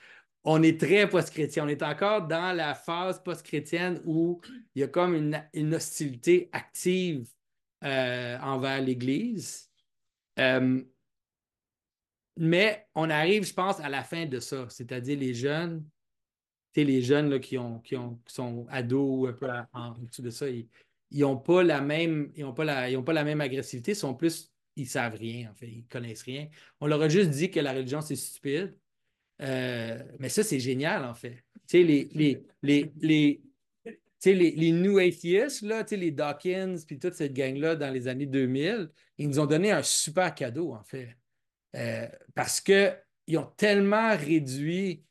on est très post-chrétien. On est encore dans la phase post-chrétienne où il y a comme une, hostilité active euh, envers l'Église. Euh, mais on arrive, je pense, à la fin de ça, c'est-à-dire les jeunes, les jeunes là, qui, ont, qui, ont, sont ados un peu en dessous de ça, ils n'ont pas la même, ils pas la, ils pas la même agressivité, ils sont plus, ils savent rien, en fait, ils connaissent rien. On leur a juste dit que la religion, c'est stupide. Euh, mais ça, c'est génial, en fait. Tu sais, les, les, les, les, les, New Atheists, là, les Dawkins, puis toute cette gang-là dans les années 2000, ils nous ont donné un super cadeau, en fait. Euh, parce qu'ils ont tellement réduit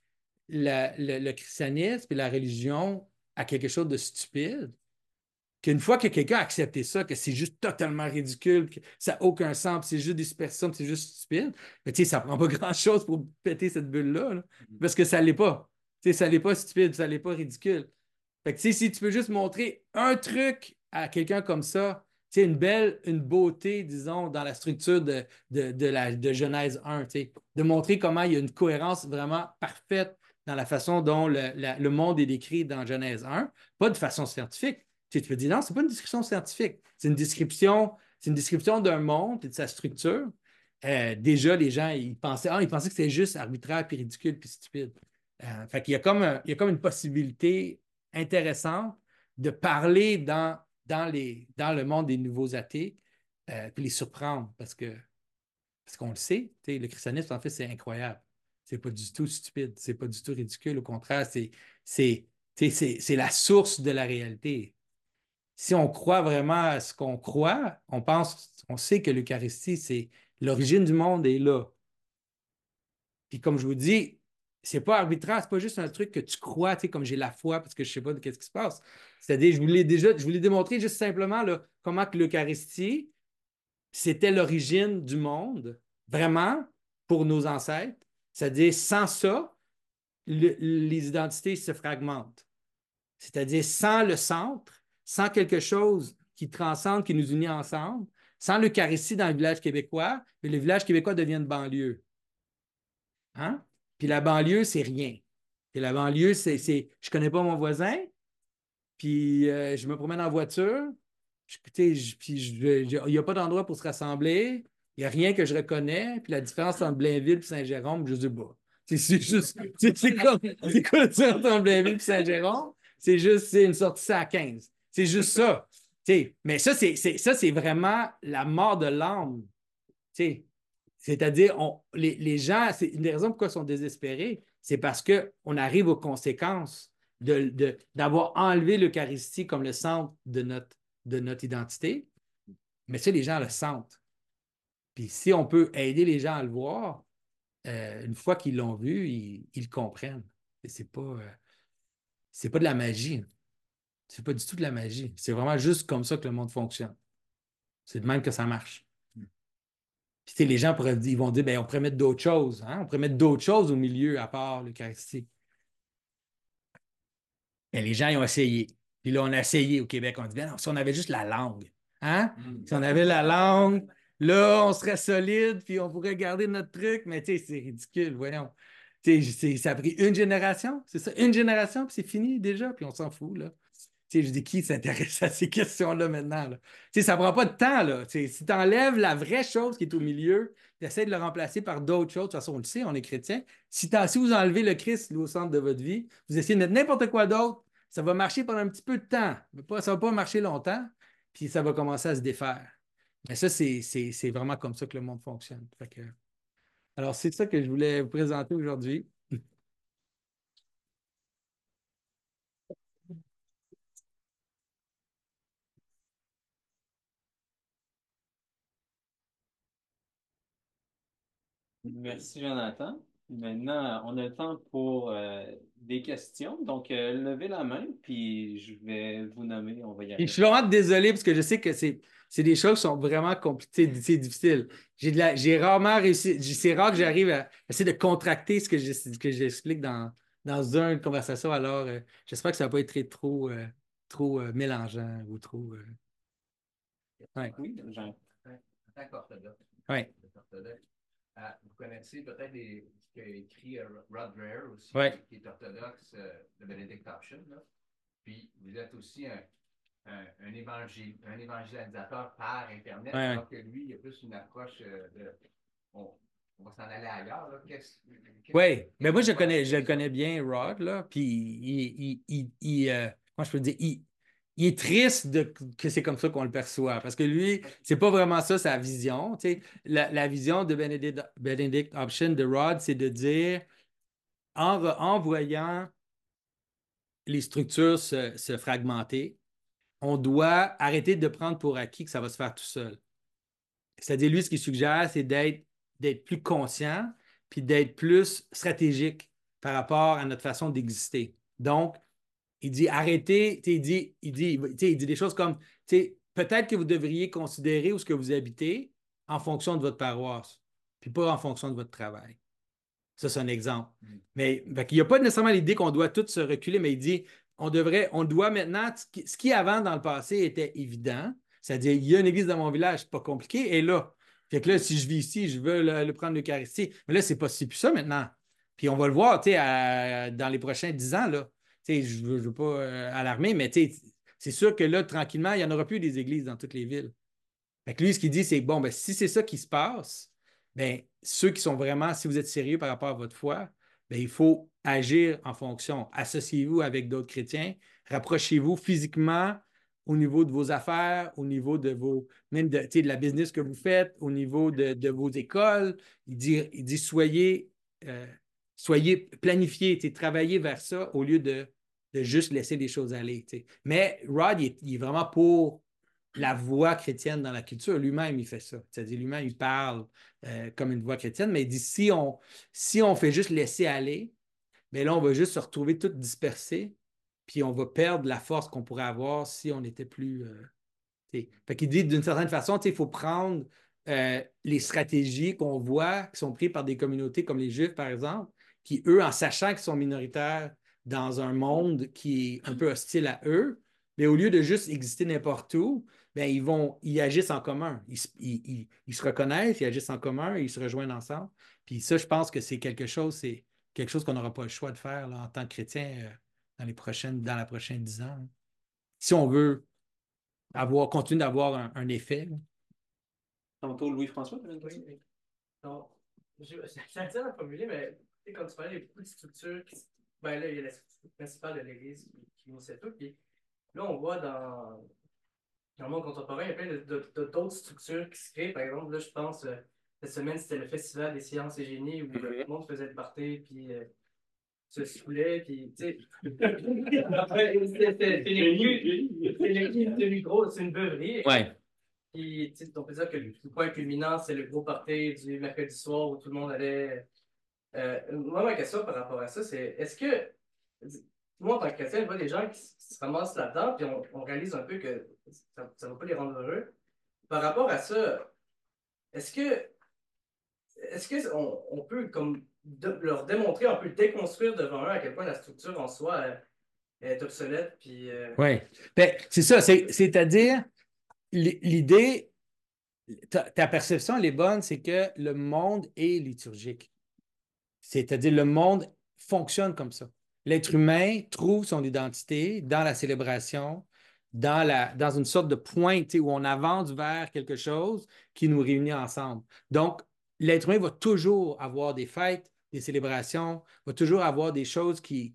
le, christianisme et la religion à quelque chose de stupide qu'une fois que quelqu'un a accepté ça, que c'est juste totalement ridicule, que ça n'a aucun sens, c'est juste des personnes, c'est juste stupide, mais tu sais, ça prend pas grand-chose pour péter cette bulle-là, mm-hmm. parce que ça l'est pas. Tu sais, ça l'est pas stupide, ça l'est pas ridicule. Fait que si tu peux juste montrer un truc à quelqu'un comme ça, sais, une belle, une beauté, disons, dans la structure de, de, la, de Genèse 1, tu sais, de montrer comment il y a une cohérence vraiment parfaite dans la façon dont le, le monde est décrit dans Genèse 1, pas de façon scientifique, tu, peux dire non, ce n'est pas une description scientifique. C'est une description, c'est une description d'un monde et de sa structure. Euh, déjà, les gens, ils pensaient, ah, ils pensaient que c'était juste arbitraire, puis ridicule, puis stupide. Euh, fait qu'il y a comme, il y a comme une possibilité intéressante de parler dans, dans, les, dans le monde des nouveaux athées, euh, puis les surprendre, parce que parce qu'on le sait, le christianisme, en fait, c'est incroyable. C'est pas du tout stupide, c'est pas du tout ridicule. Au contraire, c'est, la source de la réalité si on croit vraiment à ce qu'on croit, on pense, on sait que l'Eucharistie, c'est l'origine du monde est là. Puis comme je vous dis, c'est pas arbitraire, c'est pas juste un truc que tu crois, tu sais, comme j'ai la foi parce que je sais pas de qu'est-ce qui se passe. C'est-à-dire, je voulais déjà, je voulais démontrer juste simplement là, comment que l'Eucharistie, c'était l'origine du monde, vraiment, pour nos ancêtres. C'est-à-dire, sans ça, les identités se fragmentent. C'est-à-dire, sans le centre, sans quelque chose qui transcende, qui nous unit ensemble, sans l'Eucharistie dans le village québécois, le village québécois devient une banlieue. Hein? Puis la banlieue, c'est rien. Puis la banlieue, c'est, je ne connais pas mon voisin, puis euh, je me promène en voiture, puis il n'y a pas d'endroit pour se rassembler, il n'y a rien que je reconnais, puis la différence entre Blainville et Saint-Jérôme, je dis, bah, c'est juste, c'est quoi la différence entre Blainville et Saint-Jérôme? C'est juste, c'est une sortie à 15. C'est juste ça. mais ça, c'est, ça, c'est vraiment la mort de l'âme. C'est-à-dire, les, les, gens, c'est une des raisons pourquoi ils sont désespérés, c'est parce qu'on arrive aux conséquences de, d'avoir enlevé l'Eucharistie comme le centre de notre, de notre identité. Mais ça, les gens le sentent. Puis si on peut aider les gens à le voir, euh, une fois qu'ils l'ont vu, ils, le comprennent. C'est pas, euh, c'est pas de la magie. C'est pas du tout de la magie. C'est vraiment juste comme ça que le monde fonctionne. C'est de même que ça marche. Puis les gens pourraient, ils vont dire, ben, on pourrait mettre d'autres choses. Hein? On pourrait mettre d'autres choses au milieu à part l'Eucharistie. Mais les gens, ils ont essayé. Puis là, on a essayé au Québec. On dit, ben non, si on avait juste la langue. Hein? Mm. Si on avait la langue, là, on serait solide, puis on pourrait garder notre truc. Mais tu sais, c'est ridicule, voyons. ça a pris une génération, c'est ça, une génération, puis c'est fini déjà, puis on s'en fout, là je dis qui s'intéresse à ces questions-là maintenant? Là? ça ne prend pas de temps. Là. si tu enlèves la vraie chose qui est au milieu, tu essaies de le remplacer par d'autres choses. De toute façon, on le sait, on est chrétien. Si, si vous enlevez le Christ au centre de votre vie, vous essayez de mettre n'importe quoi d'autre, ça va marcher pendant un petit peu de temps. Mais ça ne va pas marcher longtemps, puis ça va commencer à se défaire. Mais ça, c'est vraiment comme ça que le monde fonctionne. alors, c'est ça que je voulais vous présenter aujourd'hui. Merci, Jonathan. Maintenant, on a le temps pour euh, des questions. Donc, euh, levez la main, puis je vais vous nommer. On va y Et arriver. je suis vraiment désolé parce que je sais que c'est, c'est des choses qui sont vraiment compliquées, c'est difficile. J'ai, de la- j'ai rarement réussi, c'est rare que j'arrive à essayer de contracter ce que, je- que j'explique dans, dans une conversation. Alors, euh, j'espère que ça ne va pas être trop, euh, trop euh, mélangeant ou trop. euh, ouais. Oui. En tant euh, vous connaissez peut-être les- ce qu'a écrit euh, Rod Dreher aussi, Ouais. qui est orthodoxe euh, de Benedict Option. Là. Puis vous êtes aussi un, un, un, évangile- un évangélisateur par Internet, Ouais, alors que lui, il a plus une approche euh, de. On, on va s'en aller ailleurs. Oui, mais moi je connais, je le connais bien, Rod, là, puis il, il, il, il, euh, comment je peux dire, il, il est triste que c'est comme ça qu'on le perçoit, parce que lui, c'est pas vraiment ça sa vision. La, la vision de Benedict, Option de Rod, c'est de dire, en, voyant les structures se, se fragmenter, on doit arrêter de prendre pour acquis que ça va se faire tout seul. C'est-à-dire, lui, ce qu'il suggère, c'est d'être, d'être plus conscient, puis d'être plus stratégique par rapport à notre façon d'exister. Donc, il dit arrêtez, il dit, il dit, il dit des choses comme peut-être que vous devriez considérer où ce que vous habitez en fonction de votre paroisse, puis pas en fonction de votre travail. Ça, c'est un exemple. Mm. Mais qu'il n'y a pas nécessairement l'idée qu'on doit tous se reculer, mais il dit on devrait, on doit maintenant, ce qui, avant dans le passé était évident, c'est-à-dire il y a une église dans mon village, c'est pas compliqué, et là. Fait que là, si je vis ici, je veux le, le prendre l'Eucharistie. Mais là, c'est pas c'est plus ça maintenant. Puis on va le voir, tu sais, dans les prochains dix ans, là. Je ne veux, pas euh, alarmer, mais c'est sûr que là, tranquillement, il n'y en aura plus des églises dans toutes les villes. Lui, ce qu'il dit, c'est bon, ben, si c'est ça qui se passe, ben, ceux qui sont vraiment, si vous êtes sérieux par rapport à votre foi, ben, il faut agir en fonction. Associez-vous avec d'autres chrétiens, rapprochez-vous physiquement au niveau de vos affaires, au niveau de vos, même de, de la business que vous faites, au niveau de, de vos écoles. Il dit, il dit soyez, euh, soyez planifiés, travaillez vers ça au lieu de, de juste laisser les choses aller. Mais Rod, il est, vraiment pour la voix chrétienne dans la culture. Lui-même, il fait ça. C'est-à-dire, lui-même, il parle euh, comme une voix chrétienne, mais il dit si on, si on fait juste laisser aller, bien là, on va juste se retrouver tout dispersé, puis on va perdre la force qu'on pourrait avoir si on était plus. euh, fait qu'il dit d'une certaine façon, il faut prendre euh, les stratégies qu'on voit qui sont prises par des communautés comme les Juifs, par exemple, qui, eux, en sachant qu'ils sont minoritaires dans un monde qui est un peu hostile à eux, mais au lieu de juste exister n'importe où, ben, ils vont, ils agissent en commun. Ils, se- ils- ils- ils se reconnaissent, ils agissent en commun, ils se rejoignent ensemble. Puis ça, je pense que c'est quelque chose, c'est quelque chose qu'on n'aura pas le choix de faire là, en tant que chrétien euh, dans les prochaines, dans la prochaine dix ans. hein. Si on veut avoir, continuer d'avoir un, un effet. là. Tantôt, Louis-François, tu Oui, c'est à dire à formuler, mais sais, quand tu parlais, il y a beaucoup de structures. Qui, ben là, il y a la structure principale de l'Église qui, qui unissait tout. Puis là, on voit dans, dans le monde contemporain, il y a plein de- de- de- d'autres structures qui se créent. Par exemple, là, je pense, euh, cette semaine, c'était le Festival des sciences et génies où euh, tout le monde faisait le party, puis euh, se saoulait, puis tu sais. C'était c'est les plus- c'est une beuverie. Ouais. Puis, tu sais, on peut dire que le point culminant, c'est le gros party du mercredi soir où tout le monde allait. Euh, moi, ma question par rapport à ça, c'est est-ce que, moi, en tant que chrétien, je vois des gens qui, se ramassent là-dedans, puis on, réalise un peu que ça ne va pas les rendre heureux. Par rapport à ça, est-ce que, est-ce que on, peut comme leur démontrer, on peut déconstruire devant eux à quel point la structure en soi euh, est obsolète, puis. euh, Oui. Ben, c'est ça. c'est- C'est-à-dire, l'idée, ta, ta perception, elle est bonne, c'est que le monde est liturgique. C'est-à-dire, le monde fonctionne comme ça. L'être humain trouve son identité dans la célébration, dans, une sorte de pointe où on avance vers quelque chose qui nous réunit ensemble. Donc, l'être humain va toujours avoir des fêtes, des célébrations, va toujours avoir des choses qui,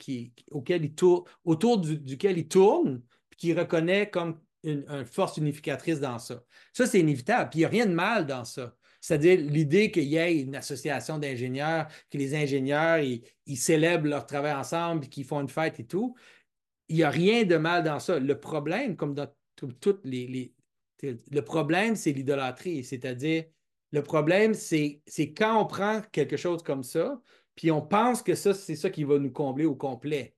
autour du- duquel il tourne, puis qu'il reconnaît comme une, une force unificatrice dans ça. Ça, c'est inévitable. Puis il n'y a rien de mal dans ça. C'est-à-dire l'idée qu'il y ait une association d'ingénieurs, que les ingénieurs, ils, célèbrent leur travail ensemble, qu'ils font une fête et tout. Il n'y a rien de mal dans ça. Le problème, comme dans tout- toutes les, Le problème, c'est l'idolâtrie, c'est-à-dire Le problème, c'est quand on prend quelque chose comme ça, puis on pense que ça, c'est ça qui va nous combler au complet.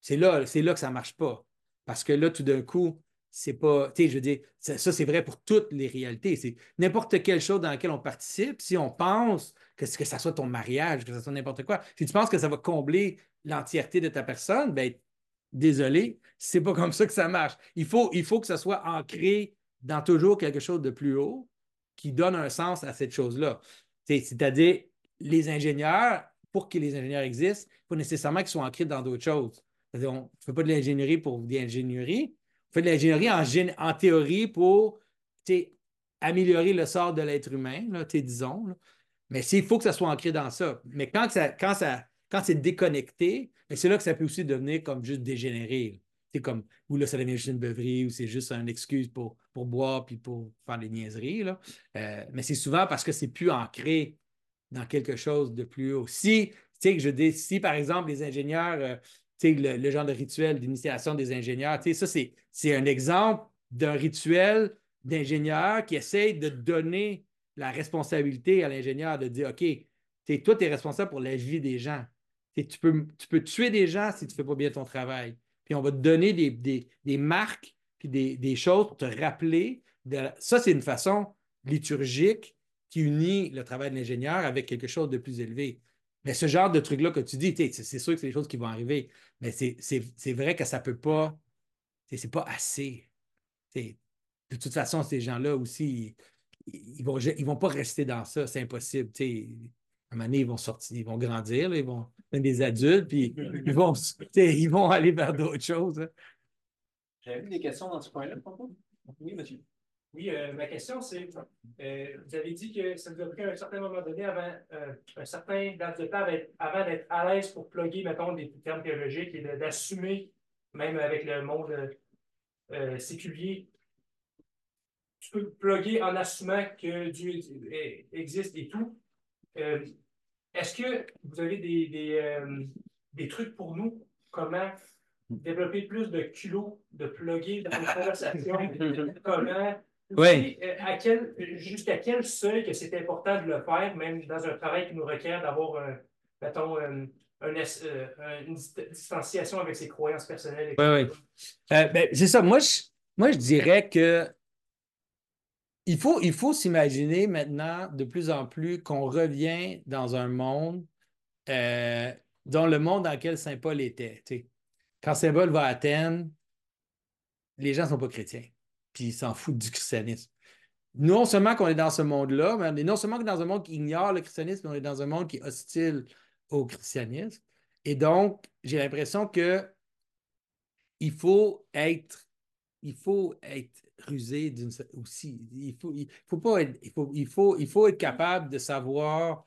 C'est là, c'est là que ça ne marche pas. Parce que là, tout d'un coup, c'est pas. Tu sais, je veux dire, ça, c'est vrai pour toutes les réalités. C'est n'importe quelle chose dans laquelle on participe, si on pense que, que ça soit ton mariage, que ça soit n'importe quoi, si tu penses que ça va combler l'entièreté de ta personne, ben désolé, c'est pas comme ça que ça marche. Il faut, que ça soit ancré dans toujours quelque chose de plus haut qui donne un sens à cette chose-là. C'est-à-dire, les ingénieurs, pour que les ingénieurs existent, il faut nécessairement qu'ils soient ancrés dans d'autres choses. On ne fait pas de l'ingénierie pour de l'ingénierie, fait de l'ingénierie en, théorie pour améliorer le sort de l'être humain, là, disons. Mais il faut que ça soit ancré dans ça. Mais quand, ça, quand, ça, quand c'est déconnecté, c'est là que ça peut aussi devenir comme juste dégénéré. C'est comme, ou là, ça devient juste une beuverie, ou c'est juste une excuse pour, pour boire puis pour faire des niaiseries. Là. Euh, mais c'est souvent parce que c'est plus ancré dans quelque chose de plus haut. Si, je dis, si par exemple, les ingénieurs, euh, le, le, genre de rituel d'initiation des ingénieurs, ça, c'est un exemple d'un rituel d'ingénieur qui essaye de donner la responsabilité à l'ingénieur de dire OK, toi, tu es responsable pour la vie des gens. Tu peux, tu peux tuer des gens si tu ne fais pas bien ton travail. Puis on va te donner des, marques puis des, choses pour te rappeler. De... Ça, c'est une façon liturgique qui unit le travail de l'ingénieur avec quelque chose de plus élevé. Mais ce genre de truc-là que tu dis, c'est sûr que c'est des choses qui vont arriver, mais c'est vrai que ça ne peut pas, c'est pas assez. de toute façon, ces gens-là aussi, ils ne vont, ils vont pas rester dans ça, c'est impossible. À un moment donné, ils vont sortir, ils vont grandir, ils vont devenir des adultes, puis ils vont, ils vont aller vers d'autres choses. Hein. J'avais des questions dans ce point-là, Oui, monsieur. Oui, euh, ma question, c'est euh, vous avez dit que ça vous a pris un certain moment donné avant euh, un certain laps de temps avant d'être à l'aise pour plugger, mettons, des termes théologiques et d'assumer, même avec le monde séculier, tu peux plugger en assumant que Dieu existe et tout. Est-ce que vous avez des, des, des, trucs pour nous? Comment développer plus de culot de plugger dans une conversation? Comment oui. Euh, à quel, jusqu'à quel seuil que c'est important de le faire, même dans un travail qui nous requiert d'avoir, mettons, un, euh, une distanciation avec ses croyances personnelles. Oui, oui. Euh, ben, c'est ça. Moi je, moi, je dirais que il faut, il faut s'imaginer maintenant de plus en plus qu'on revient dans un monde dont le monde dans lequel Saint Paul était. Quand Saint Paul va à Athènes, les gens ne sont pas chrétiens s'en foutent du christianisme. Non seulement qu'on est dans ce monde-là, mais non seulement qu'on est dans un monde qui ignore le christianisme, mais on est dans un monde qui est hostile au christianisme. Et donc, j'ai l'impression que il faut être, il faut être rusé aussi. Il faut, il faut pas être, il faut, il faut, il faut être capable de savoir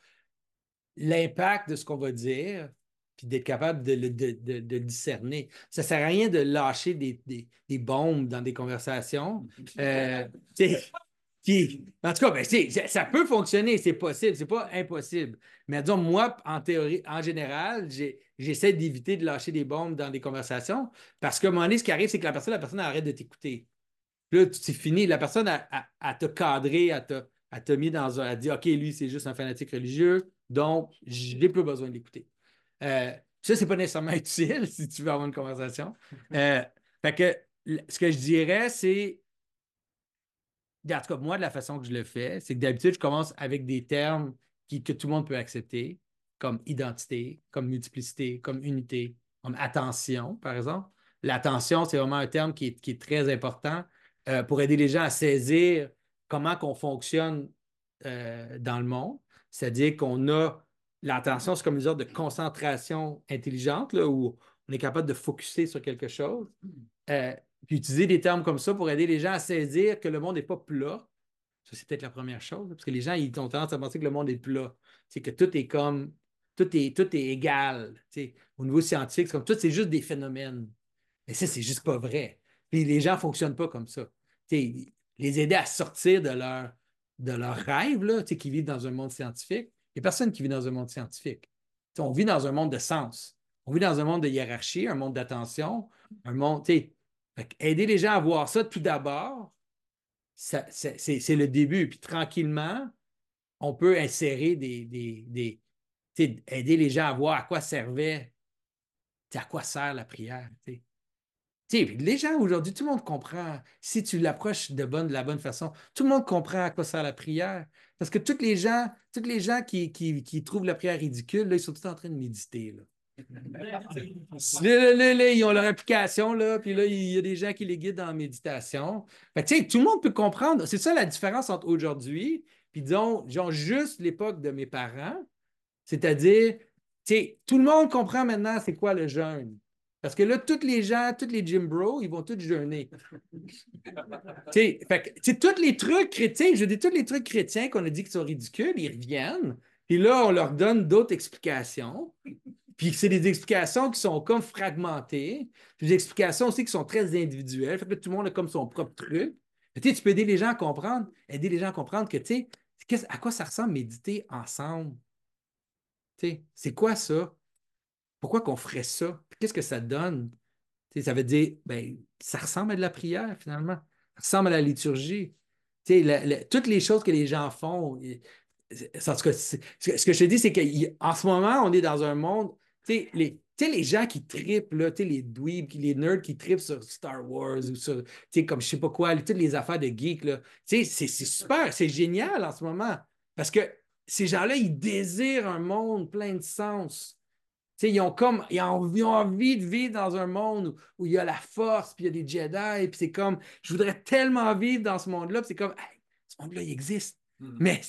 l'impact de ce qu'on va dire, puis d'être capable de, de, discerner. Ça ne sert à rien de lâcher des, bombes dans des conversations. Euh, qui, en tout cas, ben, ça peut fonctionner, c'est possible, c'est pas impossible. Mais disons, moi, en théorie, en général, j'essaie d'éviter de lâcher des bombes dans des conversations parce qu'à un moment donné, ce qui arrive, c'est que la personne, la personne arrête de t'écouter. Là, c'est fini. La personne a, a, te cadré, a te, a te mis dans un. a dit OK, lui, c'est juste un fanatique religieux, donc j'ai plus besoin de l'écouter. Euh, ça, c'est pas nécessairement utile si tu veux avoir une conversation. Euh, que ce que je dirais, c'est. En tout cas, moi, de la façon que je le fais, c'est que d'habitude, je commence avec des termes qui, que tout le monde peut accepter, comme identité, comme multiplicité, comme unité, comme attention, par exemple. L'attention, c'est vraiment un terme qui est, très important euh, pour aider les gens à saisir comment on fonctionne dans le monde. C'est-à-dire qu'on a l'attention, c'est comme une sorte de concentration intelligente, là, où on est capable de focuser sur quelque chose. Euh, puis utiliser des termes comme ça pour aider les gens à saisir que le monde n'est pas plat. Ça, c'est peut-être la première chose, parce que les gens, ils ont tendance à penser que le monde est plat. C'est que tout est comme, tout est, tout est égal. Au niveau scientifique, c'est comme tout, c'est juste des phénomènes. Mais ça, c'est juste pas vrai. Puis les gens ne fonctionnent pas comme ça. les aider à sortir de leur, de leur rêve, qui vivent dans un monde scientifique, il n'y a personne qui vit dans un monde scientifique. on vit dans un monde de sens. On vit dans un monde de hiérarchie, un monde d'attention, un monde. Aider les gens à voir ça tout d'abord, c'est le début. Puis tranquillement, on peut insérer des, des, aider les gens à voir à quoi servait, à quoi sert la prière. Les gens aujourd'hui, tout le monde comprend, si tu l'approches de, bonne, de la bonne façon, tout le monde comprend à quoi sert la prière. Parce que tous les gens, tous les gens qui, qui, trouvent la prière ridicule, là, ils sont tous en train de méditer. Là. Là, ils ont leur application, là, puis là, il y a des gens qui les guident la méditation. tout le monde peut comprendre. C'est ça la différence entre aujourd'hui, puis disons, genre juste l'époque de mes parents. C'est-à-dire, tout le monde comprend maintenant c'est quoi le jeûne. Parce que là, tous les gens, tous les gym bros, ils vont tous jeûner. fait que, tous les trucs chrétiens, je dis tous les trucs chrétiens qu'on a dit qui sont ridicules, ils reviennent. Puis là, on leur donne d'autres explications. Puis c'est des explications qui sont comme fragmentées. Puis des explications aussi qui sont très individuelles. Fait que tout le monde a comme son propre truc. tu peux aider les gens à comprendre, aider les gens à comprendre que, tu sais, à quoi ça ressemble méditer ensemble? c'est quoi ça? Pourquoi qu'on ferait ça? Qu'est-ce que ça donne? ça veut dire, ben, ça ressemble à de la prière, finalement. Ça ressemble à la liturgie. toutes les choses que les gens font. En tout cas, ce que je te dis, c'est qu'en ce moment, on est dans un monde tu sais, les, les gens qui tripent, là, les dweebs, les nerds qui tripent sur Star Wars ou sur, comme je sais pas quoi, toutes les affaires de geeks, c'est super, c'est génial en ce moment. Parce que ces gens-là, ils désirent un monde plein de sens. Ils ont comme ils ont, envie de vivre dans un monde où, il y a la force, puis il y a des Jedi, puis c'est comme je voudrais tellement vivre dans ce monde-là, puis c'est comme ce monde-là, il existe. Mm-hmm. Mais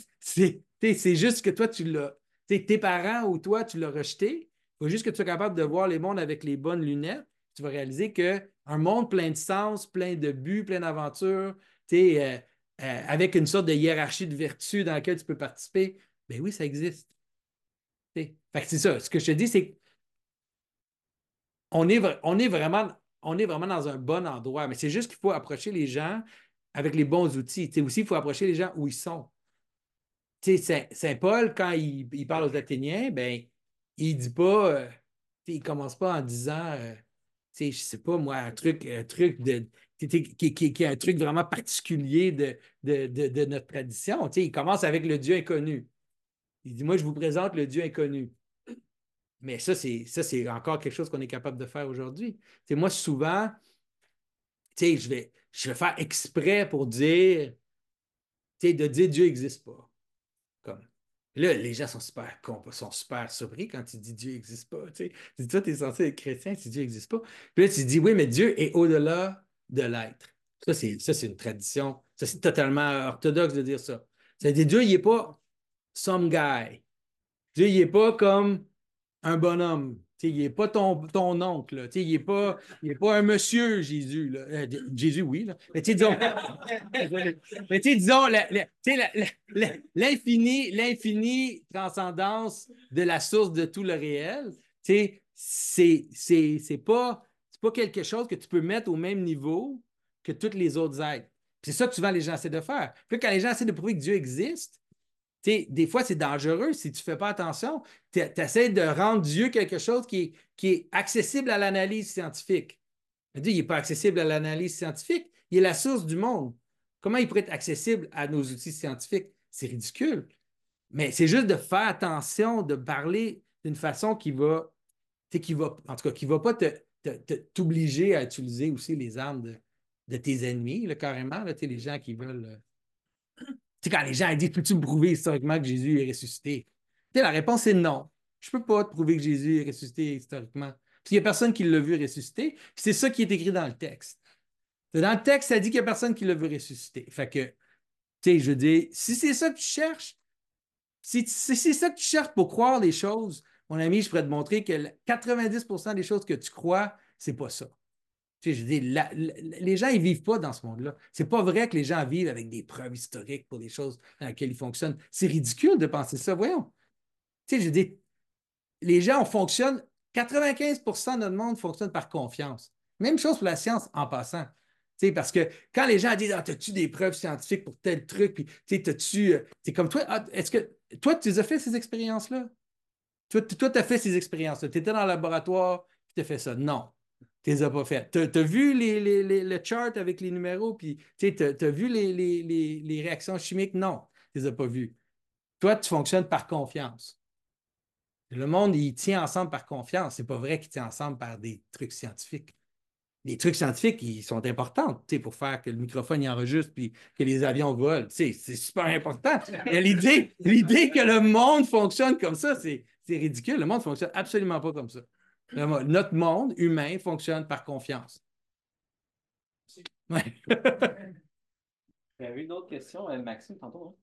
c'est juste que toi, tu l'as. Tes parents ou toi, tu l'as rejeté, il faut juste que tu sois capable de voir les mondes avec les bonnes lunettes. Tu vas réaliser qu'un monde plein de sens, plein de buts, plein d'aventures, euh, euh, avec une sorte de hiérarchie de vertus dans laquelle tu peux participer, ben oui, ça existe. c'est ça. Ce que je te dis, c'est qu'on est, on est, vraiment, on est vraiment dans un bon endroit, mais c'est juste qu'il faut approcher les gens avec les bons outils. aussi, il faut approcher les gens où ils sont. Saint, Paul, quand il, parle aux Athéniens, ben, il dit pas, euh, il commence pas en disant, euh, je sais pas moi, un truc, un truc de, qui, qui, est un truc vraiment particulier de, de, notre tradition. il commence avec le Dieu inconnu. Il dit, moi, je vous présente le Dieu inconnu. Mais ça, c'est, ça, c'est encore quelque chose qu'on est capable de faire aujourd'hui. moi, souvent, je vais, je vais faire exprès pour dire, de dire Dieu n'existe pas. Comme, Là, les gens sont super, sont super surpris quand tu dis Dieu n'existe pas. Tu dis, toi, tu es censé être chrétien si Dieu n'existe pas. Puis là, tu dis, oui, mais Dieu est au-delà de l'être. Ça, c'est, c'est une tradition. Ça, c'est totalement orthodoxe de dire ça. C'est-à-dire, Dieu, il n'est pas some guy. Dieu, il n'est pas comme un bonhomme il n'est pas ton, oncle. il n'est pas, un monsieur Jésus. Là. Euh, Jésus, oui. Là. Mais disons, mais disons l'infini, l'infini transcendance de la source de tout le réel, c'est, c'est, pas, pas quelque chose que tu peux mettre au même niveau que tous les autres êtres. C'est ça que souvent les gens essaient de faire. Puis quand les gens essaient de prouver que Dieu existe, des fois, c'est dangereux si tu ne fais pas attention. Tu essaies de rendre Dieu quelque chose qui est, accessible à l'analyse scientifique. Dieu, il n'est pas accessible à l'analyse scientifique. Il est la source du monde. Comment il pourrait être accessible à nos outils scientifiques? C'est ridicule. Mais c'est juste de faire attention, de parler d'une façon qui va, qui va, en tout cas, qui ne va pas t'obliger à utiliser aussi les armes de, tes ennemis, carrément, là, les gens qui veulent quand les gens disent Peux-tu me prouver historiquement que Jésus est ressuscité? La réponse est non. Je ne peux pas te prouver que Jésus est ressuscité historiquement. Parce qu'il n'y a personne qui l'a vu ressusciter. C'est ça qui est écrit dans le texte. Dans le texte, ça dit qu'il n'y a personne qui l'a vu ressusciter. Fait que, tu sais, je dire, si c'est ça que tu cherches, si, c'est ça que tu cherches pour croire les choses, mon ami, je pourrais te montrer que 90% des choses que tu crois, c'est pas ça je dis, les gens, ils ne vivent pas dans ce monde-là. C'est pas vrai que les gens vivent avec des preuves historiques pour les choses dans lesquelles ils fonctionnent. C'est ridicule de penser ça, voyons. Tu sais, je dis, les gens fonctionnent, 95% de notre monde fonctionne par confiance. Même chose pour la science en passant. Tu parce que quand les gens disent ah, As-tu des preuves scientifiques pour tel truc? Puis, tu C'est euh, comme toi, ah, est-ce que toi, tu as fait ces expériences-là? Toi, tu as fait ces expériences-là. Tu étais dans le laboratoire, tu as fait ça. Non. Tu les as pas fait. Tu as, vu les, le chart avec les numéros, puis tu as, vu les, réactions chimiques? Non, tu les as pas vues. Toi, tu fonctionnes par confiance. Le monde, il tient ensemble par confiance. C'est pas vrai qu'il tient ensemble par des trucs scientifiques. Les trucs scientifiques, ils sont importants pour faire que le microphone y enregistre puis que les avions volent. C'est super important. L'idée que le monde fonctionne comme ça, c'est ridicule. Le monde ne fonctionne absolument pas comme ça. Notre monde humain fonctionne par confiance. Ouais. Il y avait une autre question, euh, Maxime, tantôt. Hein?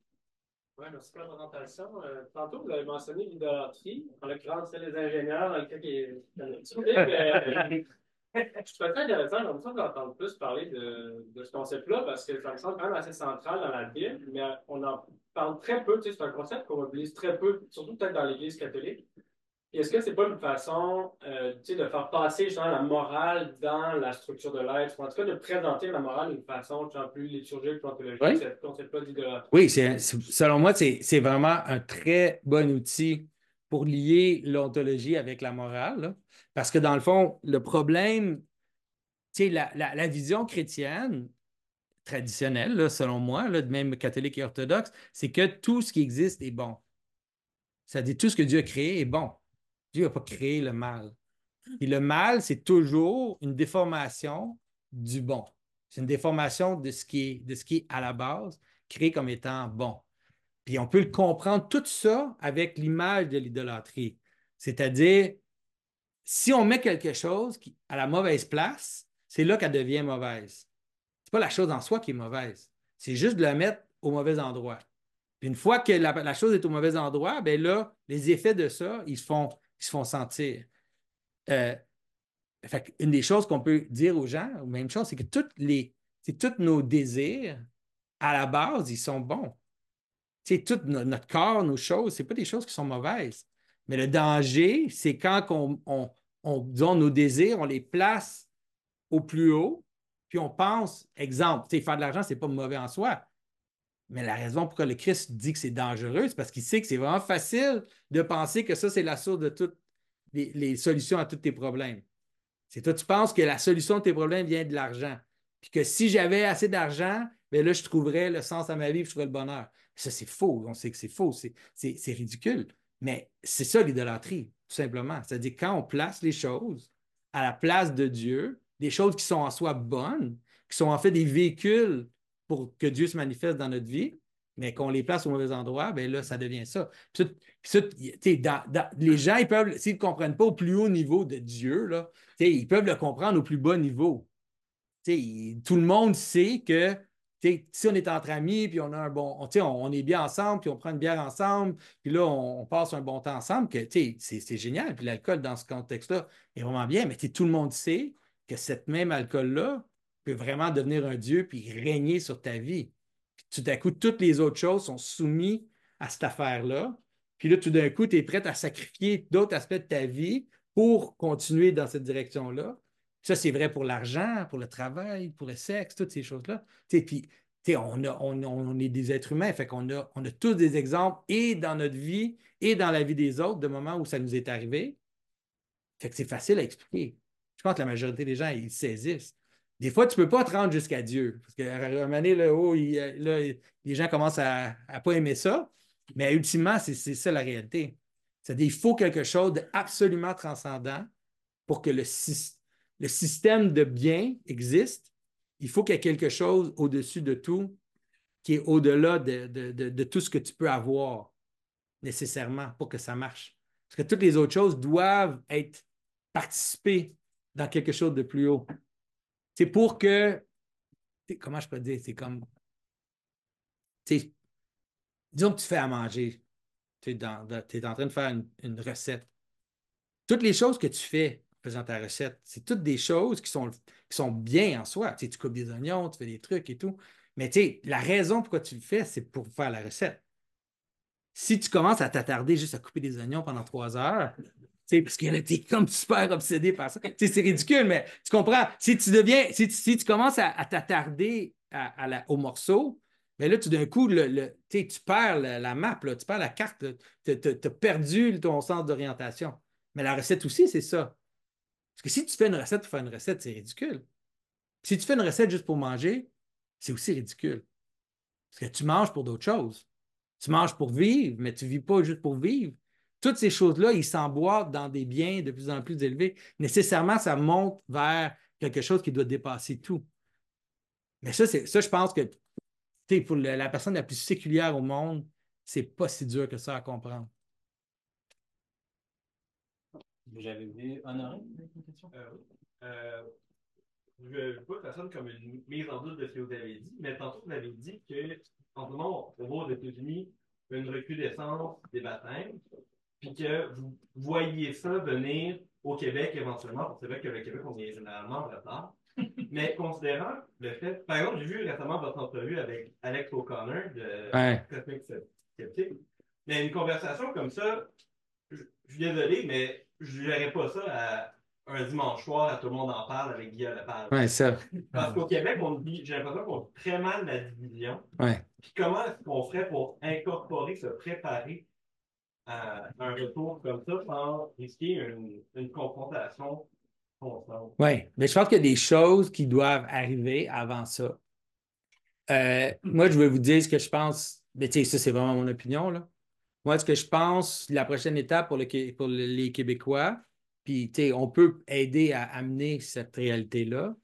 Oui, merci pour la présentation. Euh, tantôt, vous avez mentionné l'idolâtrie. En l'occurrence, c'est les ingénieurs, dans le cas qui est. Je suis très intéressant, j'ai l'impression d'entendre plus parler de, de ce concept-là parce que ça me semble quand même assez central dans la Bible, mais on en parle très peu. C'est un concept qu'on utilise très peu, surtout peut-être dans l'Église catholique. Est-ce que c'est pas une façon euh, de faire passer la morale dans la structure de l'être, ou en tout cas de présenter la morale d'une façon plus liturgique, plus ontologique, oui. cette concept d'idolâtrie? Oui, selon moi, c'est vraiment un très bon outil pour lier l'ontologie avec la morale. Parce que dans le fond, le problème, la, la, la vision chrétienne traditionnelle, selon moi, là, même catholique et orthodoxe, c'est que tout ce qui existe est bon. C'est-à-dire tout ce que Dieu a créé est bon. Dieu n'a pas créé le mal. Et le mal, c'est toujours une déformation du bon. C'est une déformation de ce, qui est, de ce qui est à la base, créé comme étant bon. Puis on peut le comprendre tout ça avec l'image de l'idolâtrie. C'est-à-dire, si on met quelque chose à la mauvaise place, c'est là qu'elle devient mauvaise. Ce n'est pas la chose en soi qui est mauvaise. C'est juste de la mettre au mauvais endroit. Puis une fois que la, chose est au mauvais endroit, bien là, les effets de ça, ils se font, ils se font sentir. Euh, une des choses qu'on peut dire aux gens, même chose, c'est que toutes les, tous nos désirs, à la base, ils sont bons. C'est tout notre corps, nos choses, ce pas des choses qui sont mauvaises. Mais le danger, c'est quand on, on, nos désirs, on les place au plus haut, puis on pense, exemple, faire de l'argent, ce n'est pas mauvais en soi. Mais la raison pourquoi le Christ dit que c'est dangereux, c'est parce qu'il sait que c'est vraiment facile de penser que ça, c'est la source de toutes les, solutions à tous tes problèmes. C'est toi, tu penses que la solution de tes problèmes vient de l'argent. Puis que si j'avais assez d'argent, bien là, je trouverais le sens à ma vie, je trouverais le bonheur. Ça, c'est faux. On sait que c'est faux. C'est ridicule. Mais c'est ça l'idolâtrie, tout simplement. C'est-à-dire quand on place les choses à la place de Dieu, des choses qui sont en soi bonnes, qui sont en fait des véhicules pour que Dieu se manifeste dans notre vie, mais qu'on les place au mauvais endroit, bien là, ça devient ça. les gens, ils peuvent, s'ils ne comprennent pas au plus haut niveau de Dieu, là, ils peuvent le comprendre au plus bas niveau. tout le monde sait que si on est entre amis, puis on a un bon, on, on, est bien ensemble, puis on prend une bière ensemble, puis là, on, passe un bon temps ensemble, que c'est génial. Puis l'alcool, dans ce contexte-là, est vraiment bien, mais tout le monde sait que cette même alcool-là, peut vraiment devenir un Dieu puis régner sur ta vie. Puis tout à coup, toutes les autres choses sont soumises à cette affaire-là. Puis là, tout d'un coup, tu es prêt à sacrifier d'autres aspects de ta vie pour continuer dans cette direction-là. Ça, c'est vrai pour l'argent, pour le travail, pour le sexe, toutes ces choses-là. Puis, on, on, on, est des êtres humains, fait qu'on a, on a tous des exemples et dans notre vie et dans la vie des autres de moments où ça nous est arrivé. Fait que c'est facile à expliquer. Je pense que la majorité des gens, ils saisissent. Des fois, tu ne peux pas te rendre jusqu'à Dieu. Parce qu'à un moment donné, là, oh, les gens commencent à ne pas aimer ça. Mais ultimement, c'est ça la réalité. C'est-à-dire qu'il faut quelque chose d'absolument transcendant pour que le, système de bien existe. Il faut qu'il y ait quelque chose au-dessus de tout qui est au-delà de, de, tout ce que tu peux avoir nécessairement pour que ça marche. Parce que toutes les autres choses doivent être participées dans quelque chose de plus haut. C'est pour que. Comment je peux dire? C'est comme. Disons que tu fais à manger. Tu es, en train de faire une, recette. Toutes les choses que tu fais en faisant ta recette, c'est toutes des choses qui sont, qui sont bien en soi. Tu coupes des oignons, tu fais des trucs et tout. Mais la raison pourquoi tu le fais, c'est pour faire la recette. Si tu commences à t'attarder juste à couper des oignons pendant trois heures, parce qu'elle était comme super obsédée par ça. c'est ridicule, mais tu comprends. Si tu deviens, si tu, commences à, t'attarder au morceau, mais là, tout d'un coup, le, tu perds la, map, tu perds la carte, tu as perdu ton sens d'orientation. Mais la recette aussi, c'est ça. Parce que si tu fais une recette pour faire une recette, c'est ridicule. Si tu fais une recette juste pour manger, c'est aussi ridicule. Parce que tu manges pour d'autres choses. Tu manges pour vivre, mais tu ne vis pas juste pour vivre. Toutes ces choses-là, ils s'emboîtent dans des biens de plus en plus élevés. Nécessairement, ça monte vers quelque chose qui doit dépasser tout. Mais ça, ça je pense que pour la personne la plus séculière au monde, c'est pas si dur que ça à comprendre. J'avais vu Honoré, une question? Euh, euh, je ne veux pas ça comme une mise en doute de ce que vous avez dit, mais tantôt, vous avez dit que, en ce moment, on voit aux États-Unis une recrudescence des baptêmes, puis que vous voyez ça venir au Québec éventuellement. C'est vrai que le Québec, on est généralement en retard. Mais considérant le fait, par exemple, j'ai vu récemment votre entrevue avec Alex O'Connor de ouais. Skeptic. Mais une conversation comme ça, je, suis désolé, mais je ne pas ça à un dimanche soir à tout le monde en parle avec Guillaume Lepage. Ouais, ça. Parce qu'au Québec, on j'ai l'impression qu'on vit très mal la division. Ouais. Puis comment est-ce qu'on ferait pour incorporer, se préparer un retour comme ça sans risquer une, confrontation constante? Oui, mais je pense qu'il y a des choses qui doivent arriver avant ça. Euh, moi, je vais vous dire ce que je pense. Mais tu sais, ça, c'est vraiment mon opinion. Là. Moi, ce que je pense, la prochaine étape pour, pour les Québécois, puis on peut aider à amener cette réalité-là,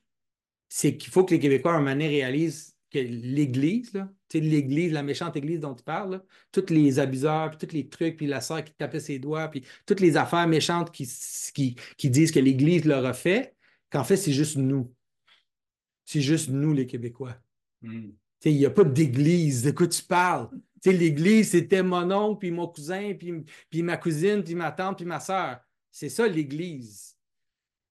c'est qu'il faut que les Québécois, à un moment donné, réalisent que l'Église, l'Église, la méchante Église dont tu parles, tous les abuseurs, puis tous les trucs, puis la sœur qui tapait ses doigts, puis toutes les affaires méchantes qui, qui, disent que l'Église leur a fait, qu'en fait, c'est juste nous. C'est juste nous, les Québécois. Hmm. Il n'y a pas d'Église. De quoi tu parles? L'Église, c'était mon oncle, puis mon cousin, puis, puis ma cousine, puis ma tante, puis ma soeur. C'est ça l'Église.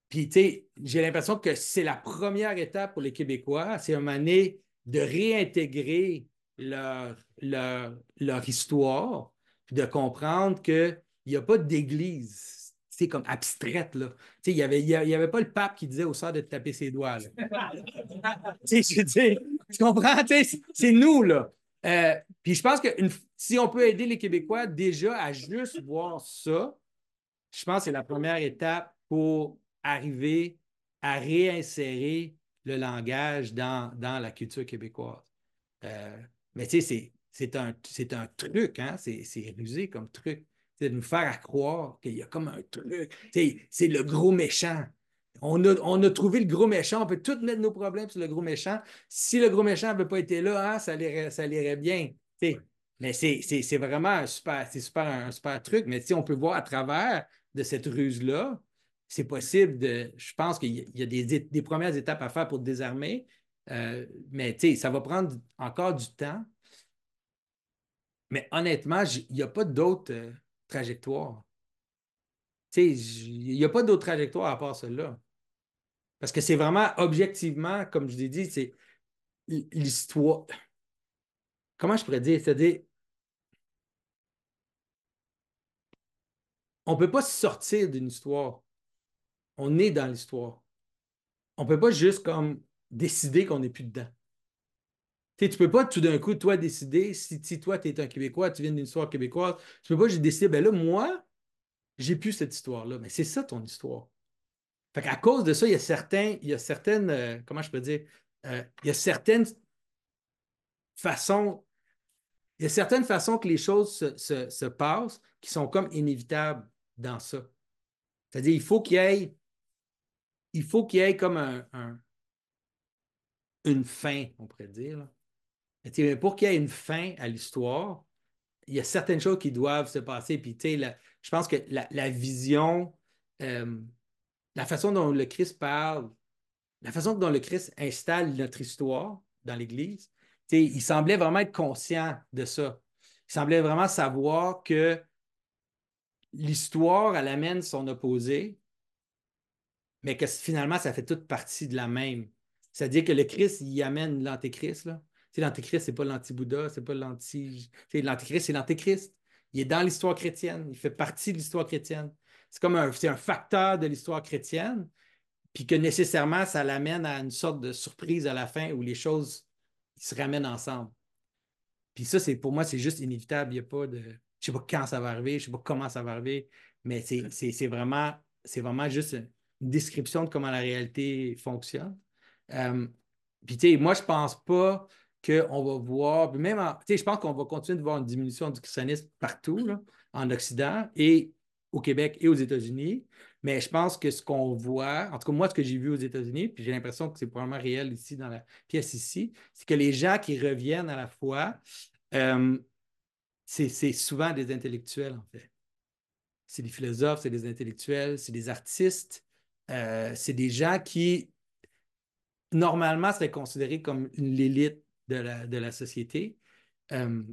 Puis, tu sais, j'ai l'impression que c'est la première étape pour les Québécois. C'est une année de réintégrer leur, leur, histoire, puis de comprendre qu'il n'y a pas d'Église. C'est comme abstraite, là. Il n'y avait, y avait pas le pape qui disait au sort de taper ses doigts, sais, je tu comprends? c'est nous, là. Euh, puis je pense que si on peut aider les Québécois déjà à juste voir ça, je pense que c'est la première étape pour arriver à réinsérer le langage dans, la culture québécoise. Euh, mais tu sais, c'est un, un truc, hein? c'est rusé comme truc. C'est de nous faire croire qu'il y a comme un truc. C'est le gros méchant. On a, on a, trouvé le gros méchant. On peut tout mettre nos problèmes sur le gros méchant. Si le gros méchant n'avait pas été là, hein, ça, irait, ça bien. Mais c'est vraiment un super, super, un super truc. Mais on peut voir à travers de cette ruse-là, c'est possible de. Je pense qu'il y a des, premières étapes à faire pour désarmer, euh, mais ça va prendre encore du temps. Mais honnêtement, il n'y a pas d'autres euh, trajectoires. Il n'y a pas d'autres trajectoires à part celle-là. Parce que c'est vraiment objectivement, comme je l'ai dit, c'est l'histoire. Comment je pourrais dire? C'est-à-dire, on ne peut pas sortir d'une histoire. On est dans l'histoire. On ne peut pas juste comme décider qu'on n'est plus dedans. tu ne peux pas tout d'un coup, toi, décider, si, toi, tu es un Québécois, tu viens d'une histoire québécoise, tu ne peux pas juste décider, ben là, moi, j'ai plus cette histoire-là. Mais c'est ça ton histoire. Fait qu'à cause de ça, il y a certains, il y a certaines, euh, comment je peux dire, euh, il y a certaines façons, il y a certaines façons que les choses se passent qui sont comme inévitables dans ça. C'est-à-dire, il faut qu'il y ait, il faut qu'il y ait comme un, une fin, on pourrait dire. Mais pour qu'il y ait une fin à l'histoire, il y a certaines choses qui doivent se passer. Je pense que la, vision, euh, la façon dont le Christ parle, la façon dont le Christ installe notre histoire dans l'Église, il semblait vraiment être conscient de ça. Il semblait vraiment savoir que l'histoire, elle amène son opposé, mais que finalement, ça fait toute partie de la même. C'est-à-dire que le Christ, il amène l'antéchrist. L'antéchrist, ce n'est pas l'anti-Bouddha, c'est pas l'anti. L'antéchrist, c'est l'antéchrist. Il est dans l'histoire chrétienne, il fait partie de l'histoire chrétienne. C'est comme un, un facteur de l'histoire chrétienne, puis que nécessairement, ça l'amène à une sorte de surprise à la fin où les choses se ramènent ensemble. Puis ça, c'est pour moi, c'est juste inévitable. Il n'y a pas de. Je ne sais pas quand ça va arriver, je ne sais pas comment ça va arriver, mais c'est vraiment, vraiment juste description de comment la réalité fonctionne. Euh, puis, tu sais, moi, je pense pas qu'on va voir, même tu sais, je pense qu'on va continuer de voir une diminution du christianisme partout, en Occident et au Québec et aux États-Unis. Mais je pense que ce qu'on voit, en tout cas moi, ce que j'ai vu aux États-Unis, puis j'ai l'impression que c'est probablement réel ici dans la pièce ici, c'est que les gens qui reviennent à la foi, euh, c'est souvent des intellectuels, en fait. C'est des philosophes, c'est des intellectuels, c'est des artistes, euh, c'est des gens qui, normalement, seraient considérés comme l'élite de la, de la société. Euh,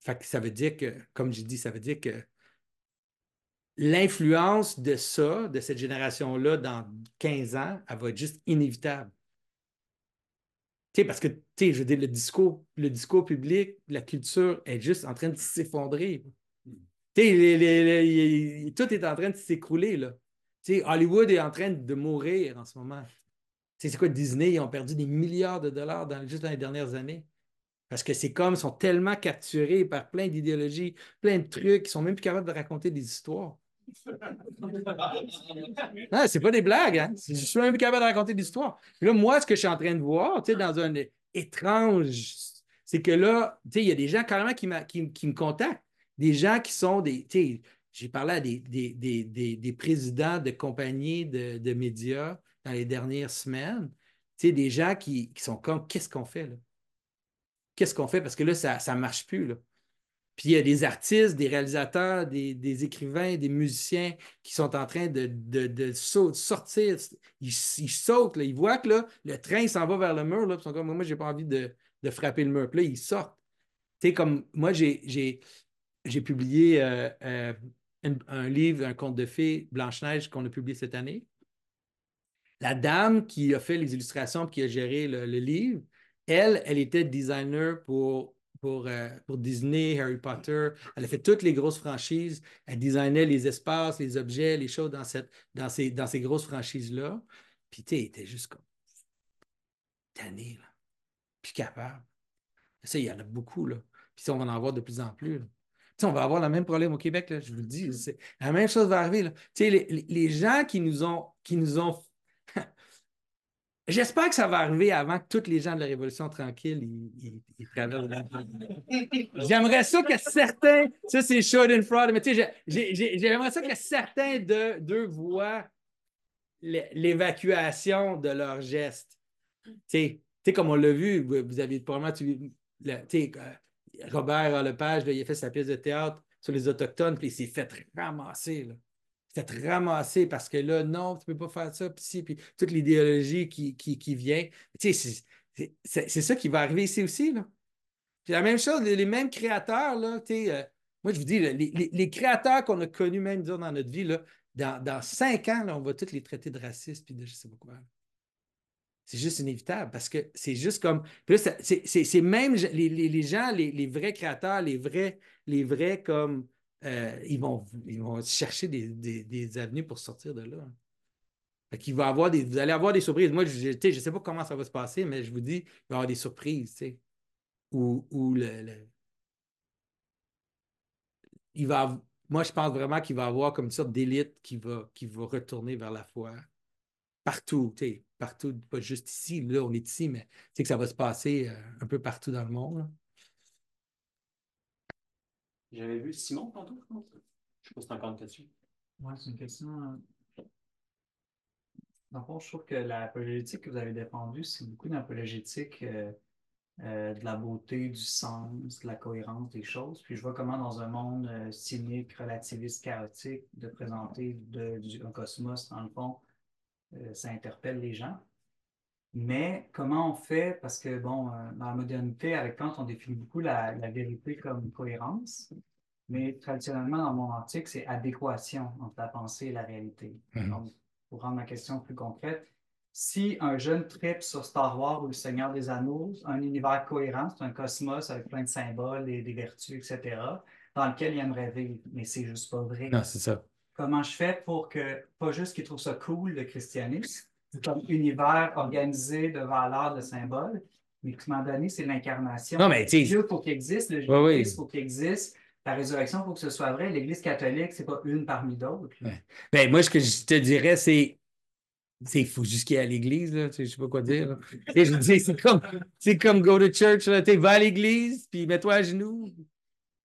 fait que ça veut dire que, comme j'ai dit, ça veut dire que l'influence de ça, de cette génération-là, dans 15 ans, elle va être juste inévitable. Parce que, je veux dire, le discours, le discours public, la culture est juste en train de s'effondrer. Les- tout est en train de s'écrouler, là. Hollywood est en train de mourir en ce moment. C'est quoi Disney? Ils ont perdu des milliards de dollars dans, juste dans les dernières années. Parce que c'est comme, ils sont tellement capturés par plein d'idéologies, plein de trucs, ils sont même plus capables de raconter des histoires. Non, c'est pas des blagues, hein? Je suis même plus capable de raconter des histoires. Puis là, moi, ce que je suis en train de voir, tu sais, dans un étrange, c'est que là, tu sais, il y a des gens carrément qui, qui- qui me contactent. Des gens qui sont des, tu sais, j'ai parlé à des, des, des- des- présidents de compagnies de, de médias dans les dernières semaines. Tu sais, des gens qui, qui sont comme, qu'est-ce qu'on fait, là? Qu'est-ce qu'on fait? Parce que là, ça ne marche plus, là. Puis il y a des artistes, des réalisateurs, des, des écrivains, des musiciens qui sont en train de, de- de sortir. Ils, ils sautent, là. ils voient que là, le train s'en va vers le mur. Là, ils sont comme, moi, j'ai pas envie de, de frapper le mur. Puis là, ils sortent. Tu sais, comme moi, j'ai publié euh, euh, un, livre, un conte de fées, Blanche-Neige, qu'on a publié cette année. La dame qui a fait les illustrations qui a géré le, livre, elle, elle était designer pour, pour, euh, pour Disney, Harry Potter. Elle a fait toutes les grosses franchises. Elle designait les espaces, les objets, les choses dans, cette, dans, ces, dans ces grosses franchises-là. Puis, tu était juste comme tannée, là. Puis capable. Ça, il y en a beaucoup, là. Puis ça, on va en avoir de plus en plus. là. On va avoir le même problème au Québec, là, je vous le dis. La même chose va arriver. là. Les, les- gens qui nous ont, qui nous ont J'espère que ça va arriver avant que tous les gens de la Révolution tranquille ils, traversent. J'aimerais ça que certains, ça c'est short and fraud, mais j'aimerais ça que certains de- d'eux voient l'é- l'évacuation de leurs gestes. Comme on l'a vu, vous, vous avez probablement, tu, le- euh, Robert Lepage, il a fait sa pièce de théâtre sur les Autochtones, puis il s'est fait ramasser. Il s'est fait ramasser parce que là, non, tu ne peux pas faire ça, puis si, puis toute l'idéologie qui, qui, vient. C'est- ça qui va arriver ici aussi. Là. Puis la même chose, les, mêmes créateurs, euh, moi je vous dis, les, les- créateurs qu'on a connus même dans notre vie, là, dans, dans cinq ans, là, on va tous les traiter de racistes puis de je sais pas quoi. C'est juste inévitable parce que c'est juste comme. Puis là, c'est même les, les- les gens, les, les vrais créateurs, les vrais, les vrais comme. euh, ils, vont, ils vont chercher des, des, des avenues pour sortir de là. Fait va avoir des, vous allez avoir des surprises. Moi, je ne sais pas comment ça va se passer, mais je vous dis, il va y avoir des surprises. tu sais, Où, où le, le- il va, moi, je pense vraiment qu'il va y avoir comme une sorte d'élite qui va, qui va retourner vers la foi partout, tu sais, partout, pas juste ici, là, on est ici, mais tu sais que ça va se passer euh, un peu partout dans le monde. là. J'avais vu Simon tantôt, je pense. Je si c'est encore une question. Ouais, c'est une question. euh, Dans le fond, je trouve que l'apologétique que vous avez défendue, c'est beaucoup une apologétique euh, euh, de la beauté, du sens, de la cohérence des choses. Puis je vois comment dans un monde euh, cynique, relativiste, chaotique, de présenter de- du, un cosmos, dans le fond, euh, ça interpelle les gens. Mais comment on fait, parce que bon, euh, dans la modernité, avec Kant, on définit beaucoup la, la vérité comme cohérence, mais traditionnellement, dans le monde antique, c'est adéquation entre la pensée et la réalité. Mhm. Donc, pour rendre ma question plus concrète, si un jeune tripe sur Star Wars ou le Seigneur des Anneaux, un univers cohérent, c'est un cosmos avec plein de symboles et des vertus, etc., dans lequel il aimerait vivre, mais c'est juste pas vrai Non, c'est ça. Comment je fais pour que, pas juste qu'ils trouvent ça cool, le christianisme, comme univers organisé de valeurs, de symboles, mais qu'à un moment donné, c'est l'incarnation. Non, mais tu Dieu, il faut qu'il existe, le Ouais, oui. Jésus, il faut qu'il existe, la résurrection, faut que ce soit vrai. L'Église catholique, c'est pas une parmi d'autres. Ouais. Ben, moi, ce que je te dirais, c'est il faut juste qu'il y ait à l'église, là, tu sais, je sais pas quoi dire. je dire, c'est comme, c'est comme go to church, là, va à l'église, puis mets-toi à genoux.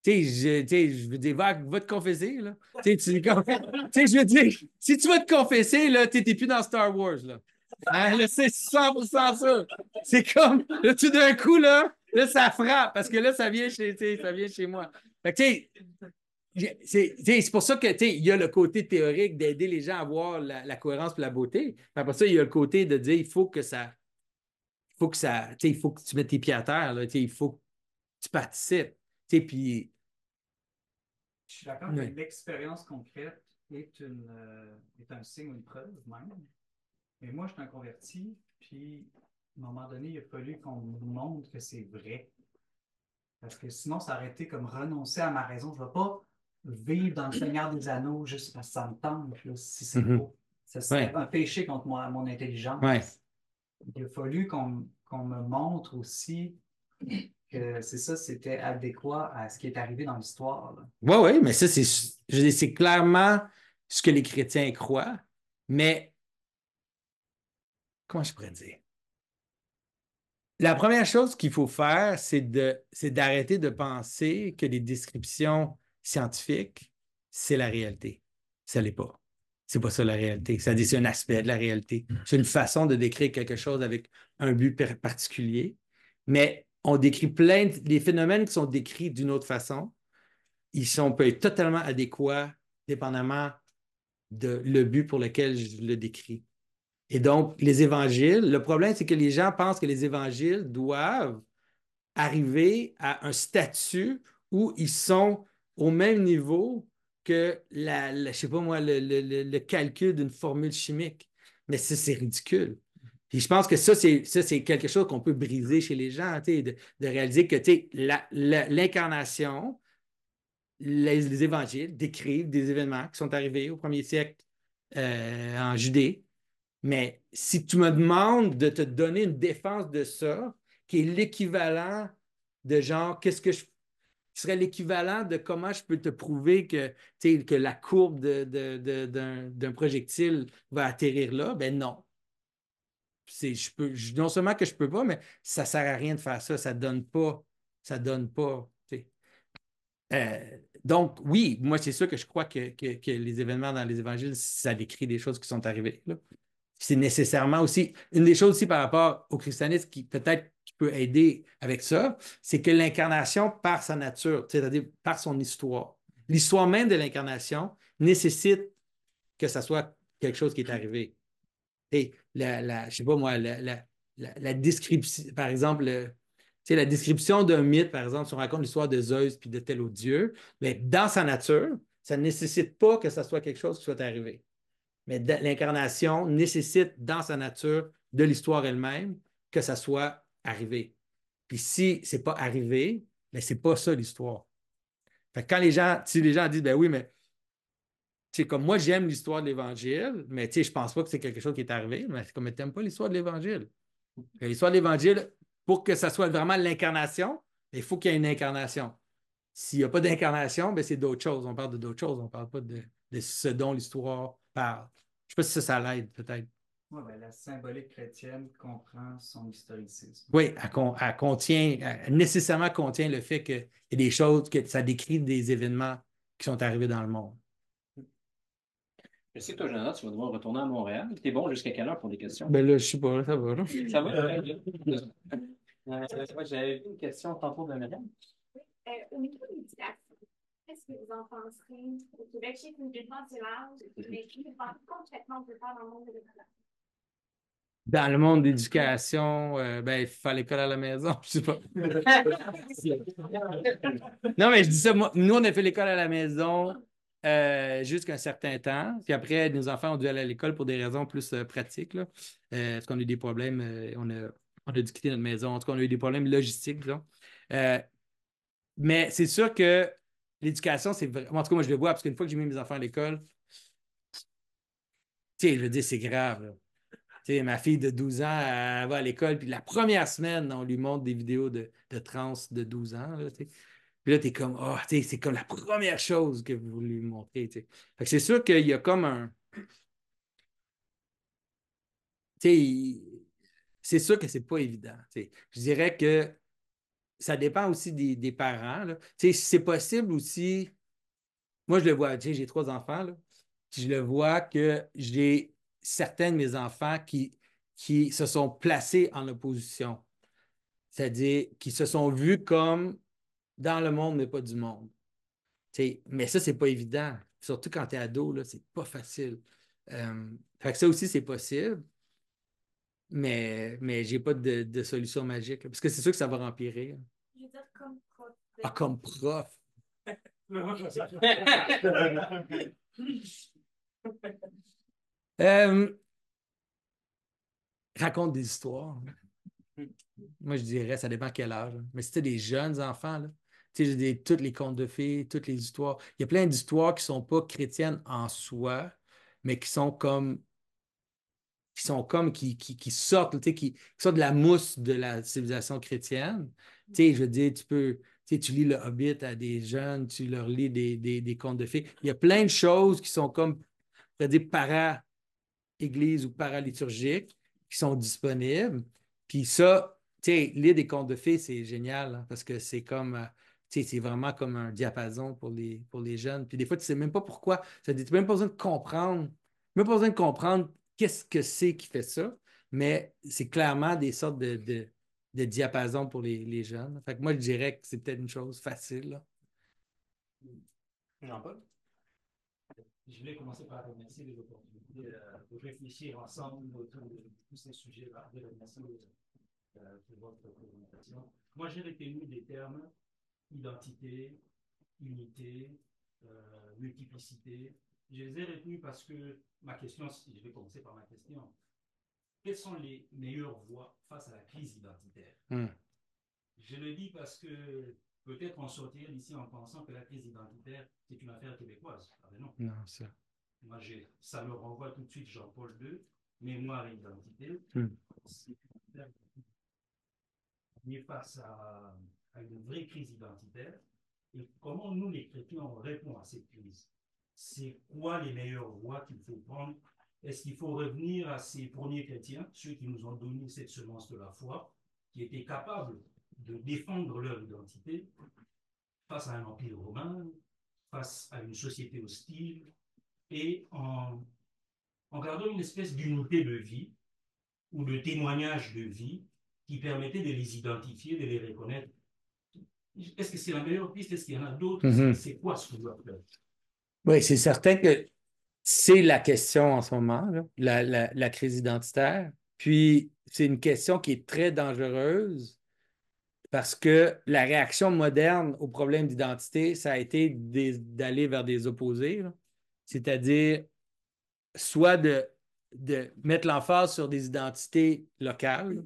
Tu sais, je, veux dire, va, va te confesser, là. Tu sais, je veux dire, si tu vas te confesser, là, tu n'es plus dans Star Wars, là. Hein, c'est 100% ça. C'est comme, là, tout d'un coup, là, là, ça frappe, parce que là, ça vient chez, ça vient chez moi. Fait que, tu sais, c'est pour ça que il y a le côté théorique d'aider les gens à voir la, cohérence et la beauté. Après ça, il y a le côté de dire il faut que ça. Il faut que ça. Il faut que tu mettes tes pieds à terre. Là, il faut que tu participes. Tu sais, Puis Je suis d'accord que l'expérience concrète est, une, euh, est un signe ou une preuve même. Mais moi, je suis un converti, puis à un moment donné, il a fallu qu'on me montre que c'est vrai. Parce que sinon, ça aurait été comme renoncer à ma raison. Je ne vais pas vivre dans le Seigneur des Anneaux juste parce que ça me tente, là, si c'est Mhm. beau. Ça serait Ouais. un péché contre moi, mon intelligence. Ouais. Il a fallu qu'on qu'on me montre aussi que c'est ça, c'était adéquat à ce qui est arrivé dans l'histoire. Oui, oui, mais ça, c'est, clairement ce que les chrétiens croient, mais comment je pourrais dire? La première chose qu'il faut faire, c'est de, c'est d'arrêter de penser que les descriptions scientifiques, c'est la réalité. Ça l'est pas. C'est pas ça la réalité. Ça dit c'est un aspect de la réalité. C'est une façon de décrire quelque chose avec un but particulier. Mais on décrit plein les phénomènes qui sont décrits d'une autre façon ils sont, peuvent être totalement adéquats, dépendamment de le but pour lequel je le décris. Et donc, les évangiles, le problème, c'est que les gens pensent que les évangiles doivent arriver à un statut où ils sont au même niveau que la, sais pas moi, le, le- calcul d'une formule chimique. Mais c'est ridicule. Puis je pense que ça, c'est, ça, c'est quelque chose qu'on peut briser chez les gens, de, de réaliser que l'incarnation, les, les évangiles décrivent des événements qui sont arrivés au premier siècle euh, en Judée. Mais si tu me demandes de te donner une défense de ça, qui est l'équivalent de genre, qu'est-ce que je. qui serait l'équivalent de comment je peux te prouver que, que la courbe de- de- de- d'un d'un projectile va atterrir là, ben non. Je peux, non seulement que je peux pas, mais ça sert à rien de faire ça. Ça donne pas. Ça donne pas. Euh, donc, oui, moi, c'est sûr que je crois que, que- que les événements dans les évangiles, ça décrit des choses qui sont arrivées. C'est nécessairement aussi, une des choses aussi par rapport au christianisme qui peut-être peut aider avec ça, c'est que l'incarnation, par sa nature, c'est-à-dire par son histoire, l'histoire même de l'incarnation nécessite que ça soit quelque chose qui est arrivé. La, la, je sais pas moi, la, la- description, par exemple, la description d'un mythe, par exemple, si on raconte l'histoire de Zeus puis de tel autre dieu, mais dans sa nature, ça ne nécessite pas que ça soit quelque chose qui soit arrivé. Mais l'incarnation nécessite dans sa nature de l'histoire elle-même que ça soit arrivé. Puis si ce n'est pas arrivé, mais ce n'est pas ça l'histoire. Quand les gens, si les gens disent, ben oui, mais sais, comme moi, j'aime l'histoire de l'Évangile, mais tu sais, je ne pense pas que c'est quelque chose qui est arrivé, mais c'est comme tu n'aimes pas l'histoire de l'Évangile? L'histoire de l'Évangile, pour que ça soit vraiment l'incarnation, il faut qu'il y ait une incarnation. S'il n'y a pas d'incarnation, ben c'est d'autres choses. On parle de d'autres choses. On ne parle pas de, de ce dont l'histoire parle. Je ne sais pas si ça, ça l'aide, peut-être. Ouais, ben, la symbolique chrétienne comprend son historicisme. Oui, elle contient, elle nécessairement contient le fait qu'il y a des choses, que ça décrit des événements qui sont arrivés dans le monde. Je sais que toi, Jonathan, tu vas devoir retourner à Montréal. T'es bon jusqu'à quelle heure pour des questions? Ben là, je sais pas, là, ça va. Là. Ça va? très bien. Euh, J'avais vu une question tantôt de Myriam. Euh, au niveau de l'éducation, qu'est-ce que vous en penserez au Québec? Je sais que temps c'est large, mais qui concrètement on peut faire dans le monde de l'éducation? Dans le monde d'éducation, euh, ben, il faut faire l'école à la maison, je sais pas. Non, mais je dis ça, moi, nous, on a fait l'école à la maison euh, jusqu'à un certain temps. Puis après, nos enfants ont dû aller à l'école pour des raisons plus euh, pratiques. Là. Euh, parce qu'on a eu des problèmes, euh, on, a, on a dû quitter notre maison. En tout cas, on a eu des problèmes logistiques, mais c'est sûr que l'éducation, c'est vraiment. En tout cas, moi, je le vois parce qu'une fois que j'ai mis mes enfants à l'école, tu je veux dire, c'est grave. ma fille de 12 ans, elle va à l'école, puis la première semaine, on lui montre des vidéos de, de trans de 12 ans. Puis là, tu es comme, oh, c'est comme la première chose que vous lui montrez. c'est sûr qu'il y a comme un. c'est sûr que c'est pas évident. Je dirais que ça dépend aussi des, des parents. c'est possible aussi. Moi, je le vois, j'ai trois enfants, là. Je le vois que j'ai certains de mes enfants qui, qui se sont placés en opposition. C'est-à-dire qui se sont vus comme dans le monde, mais pas du monde. Tu sais, mais ça, c'est pas évident. Surtout quand tu es ado, là, c'est pas facile. Euh, fait que ça aussi, c'est possible. Mais, mais j'ai pas de, de solution magique. parce que c'est sûr que ça va empirer. hein. Je veux dire, comme prof. Ah, comme prof. Euh, raconte des histoires. Moi, je dirais, ça dépend quel âge. Mais c'était des jeunes enfants, là. Des- tous les contes de fées, toutes les histoires. Il y a plein d'histoires qui ne sont pas chrétiennes en soi, mais qui sont comme qui sont comme qui, qui, qui sortent, qui, qui sortent de la mousse de la civilisation chrétienne. Je veux dire, tu peux, tu lis le Hobbit à des jeunes, tu leur lis des, des, des contes de fées. Il y a plein de choses qui sont comme, on pourrait dire, para-église ou paraliturgiques qui sont disponibles. Puis ça, tu sais, lire des contes de fées, c'est génial hein, parce que c'est comme, euh, c'est vraiment comme un diapason pour les, pour les jeunes. Puis des fois, tu ne sais même pas pourquoi. Tu n'as même pas besoin de comprendre. Même pas besoin de comprendre qu'est-ce que c'est qui fait ça, mais c'est clairement des sortes de, de, diapasons pour les, les jeunes. Fait que moi, je dirais que c'est peut-être une chose facile. Jean-Paul? Je voulais commencer par remercier les opportunités euh, de réfléchir ensemble autour de tous ces remercie euh, pour votre présentation. Moi, j'ai retenu des termes identité, unité, euh, multiplicité. Je les ai retenus parce que ma question, si je vais commencer par ma question, quelles sont les meilleures voies face à la crise identitaire? Hmm. Je le dis parce que peut-être on sortirait d'ici en pensant que la crise identitaire, c'est une affaire québécoise. Ah ben non. Non, ça. Moi, ça me renvoie tout de suite Jean-Paul II, mémoire et identité. Hmm. C'est une affaire face à, une vraie crise identitaire. Et comment nous, les chrétiens, on répond à cette crise C'est quoi les meilleures voies qu'il faut prendre? Est-ce qu'il faut revenir à ces premiers chrétiens, ceux qui nous ont donné cette semence de la foi, qui étaient capables de défendre leur identité face à un empire romain, face à une société hostile, et en gardant une espèce d'unité de vie ou de témoignage de vie qui permettait de les identifier, de les reconnaître. Est-ce que c'est la meilleure piste? Est-ce qu'il y en a d'autres? Mhm. C'est quoi ce qu'on doit faire? Oui, c'est certain que c'est la question en ce moment, là, la, la- la crise identitaire. Puis, c'est une question qui est très dangereuse parce que la réaction moderne au problème d'identité, ça a été d'aller vers des opposés, c'est-à-dire soit de, de mettre l'emphase sur des identités locales,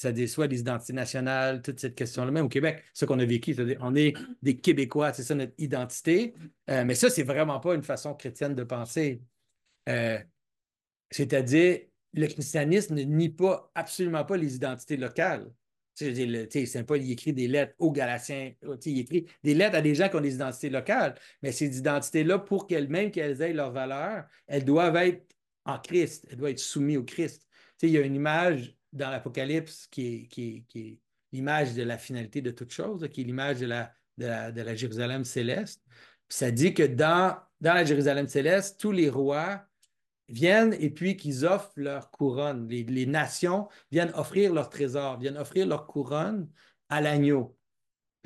c'est-à-dire soit des identités nationales, toute cette question-là, même au Québec, ce qu'on a vécu, c'est-à-dire on est des Québécois, c'est ça notre identité. Euh, mais ça, c'est vraiment pas une façon chrétienne de penser. Euh, c'est-à-dire, le christianisme ne nie pas, absolument pas les identités locales. Saint Paul, il écrit des lettres aux Galatiens, il écrit des lettres à des gens qui ont des identités locales, mais ces identités-là, pour qu'elles, même qu'elles aient leur valeur, elles doivent être en Christ, elles doivent être soumises au Christ. Il y a une image dans l'Apocalypse qui est, l'image de la finalité de toute chose, qui est l'image de la, Jérusalem céleste. Ça dit que dans, la Jérusalem céleste, tous les rois viennent et puis qu'ils offrent leur couronne. Les, nations viennent offrir leur trésor, viennent offrir leur couronne à l'agneau.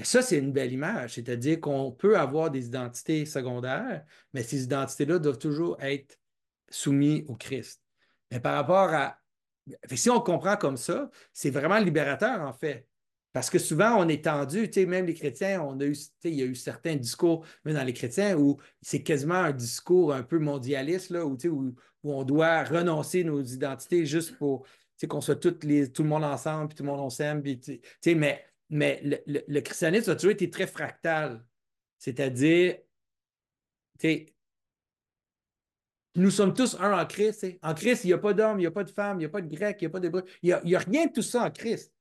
Ça, c'est une belle image, c'est-à-dire qu'on peut avoir des identités secondaires, mais ces identités-là doivent toujours être soumises au Christ. Mais par rapport à... Si on comprend comme ça, c'est vraiment libérateur, en fait. Parce que souvent, on est tendu, même les chrétiens, on a eu, il y a eu certains discours, même dans les chrétiens, où c'est quasiment un discours un peu mondialiste, là, où, où, on doit renoncer nos identités juste pour qu'on soit toutes les, tout le monde ensemble, puis tout le monde on s'aime, mais, mais le, le- le christianisme a toujours été très fractal. C'est-à-dire, nous sommes tous un en Christ. En Christ, il n'y a pas d'homme, il n'y a pas de femme, il n'y a pas de grec, il n'y a pas d'hébreu. Il n'y a, il rien de tout ça en Christ.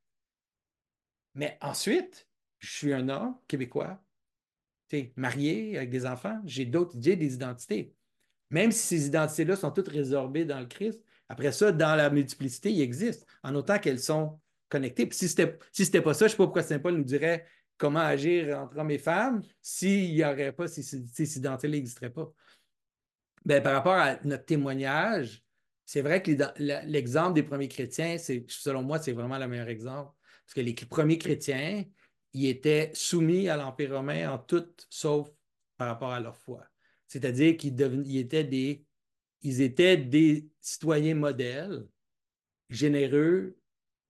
Mais ensuite, je suis un homme québécois, marié avec des enfants, j'ai d'autres, j'ai des identités. Même si ces identités-là sont toutes résorbées dans le Christ, après ça, dans la multiplicité, ils existent, en autant qu'elles sont connectées. Puis si ce n'était pas ça, je ne sais pas pourquoi Saint-Paul nous dirait comment agir entre hommes et femmes s'il n'y aurait pas, si, si, si cette identité n'existerait pas. Ben, par rapport à notre témoignage, c'est vrai que l'exemple des premiers chrétiens, selon moi, c'est vraiment le meilleur exemple. Parce que les premiers chrétiens, ils étaient soumis à l'Empire romain en tout, sauf par rapport à leur foi. C'est-à-dire qu'ils étaient des, ils étaient des citoyens modèles, généreux,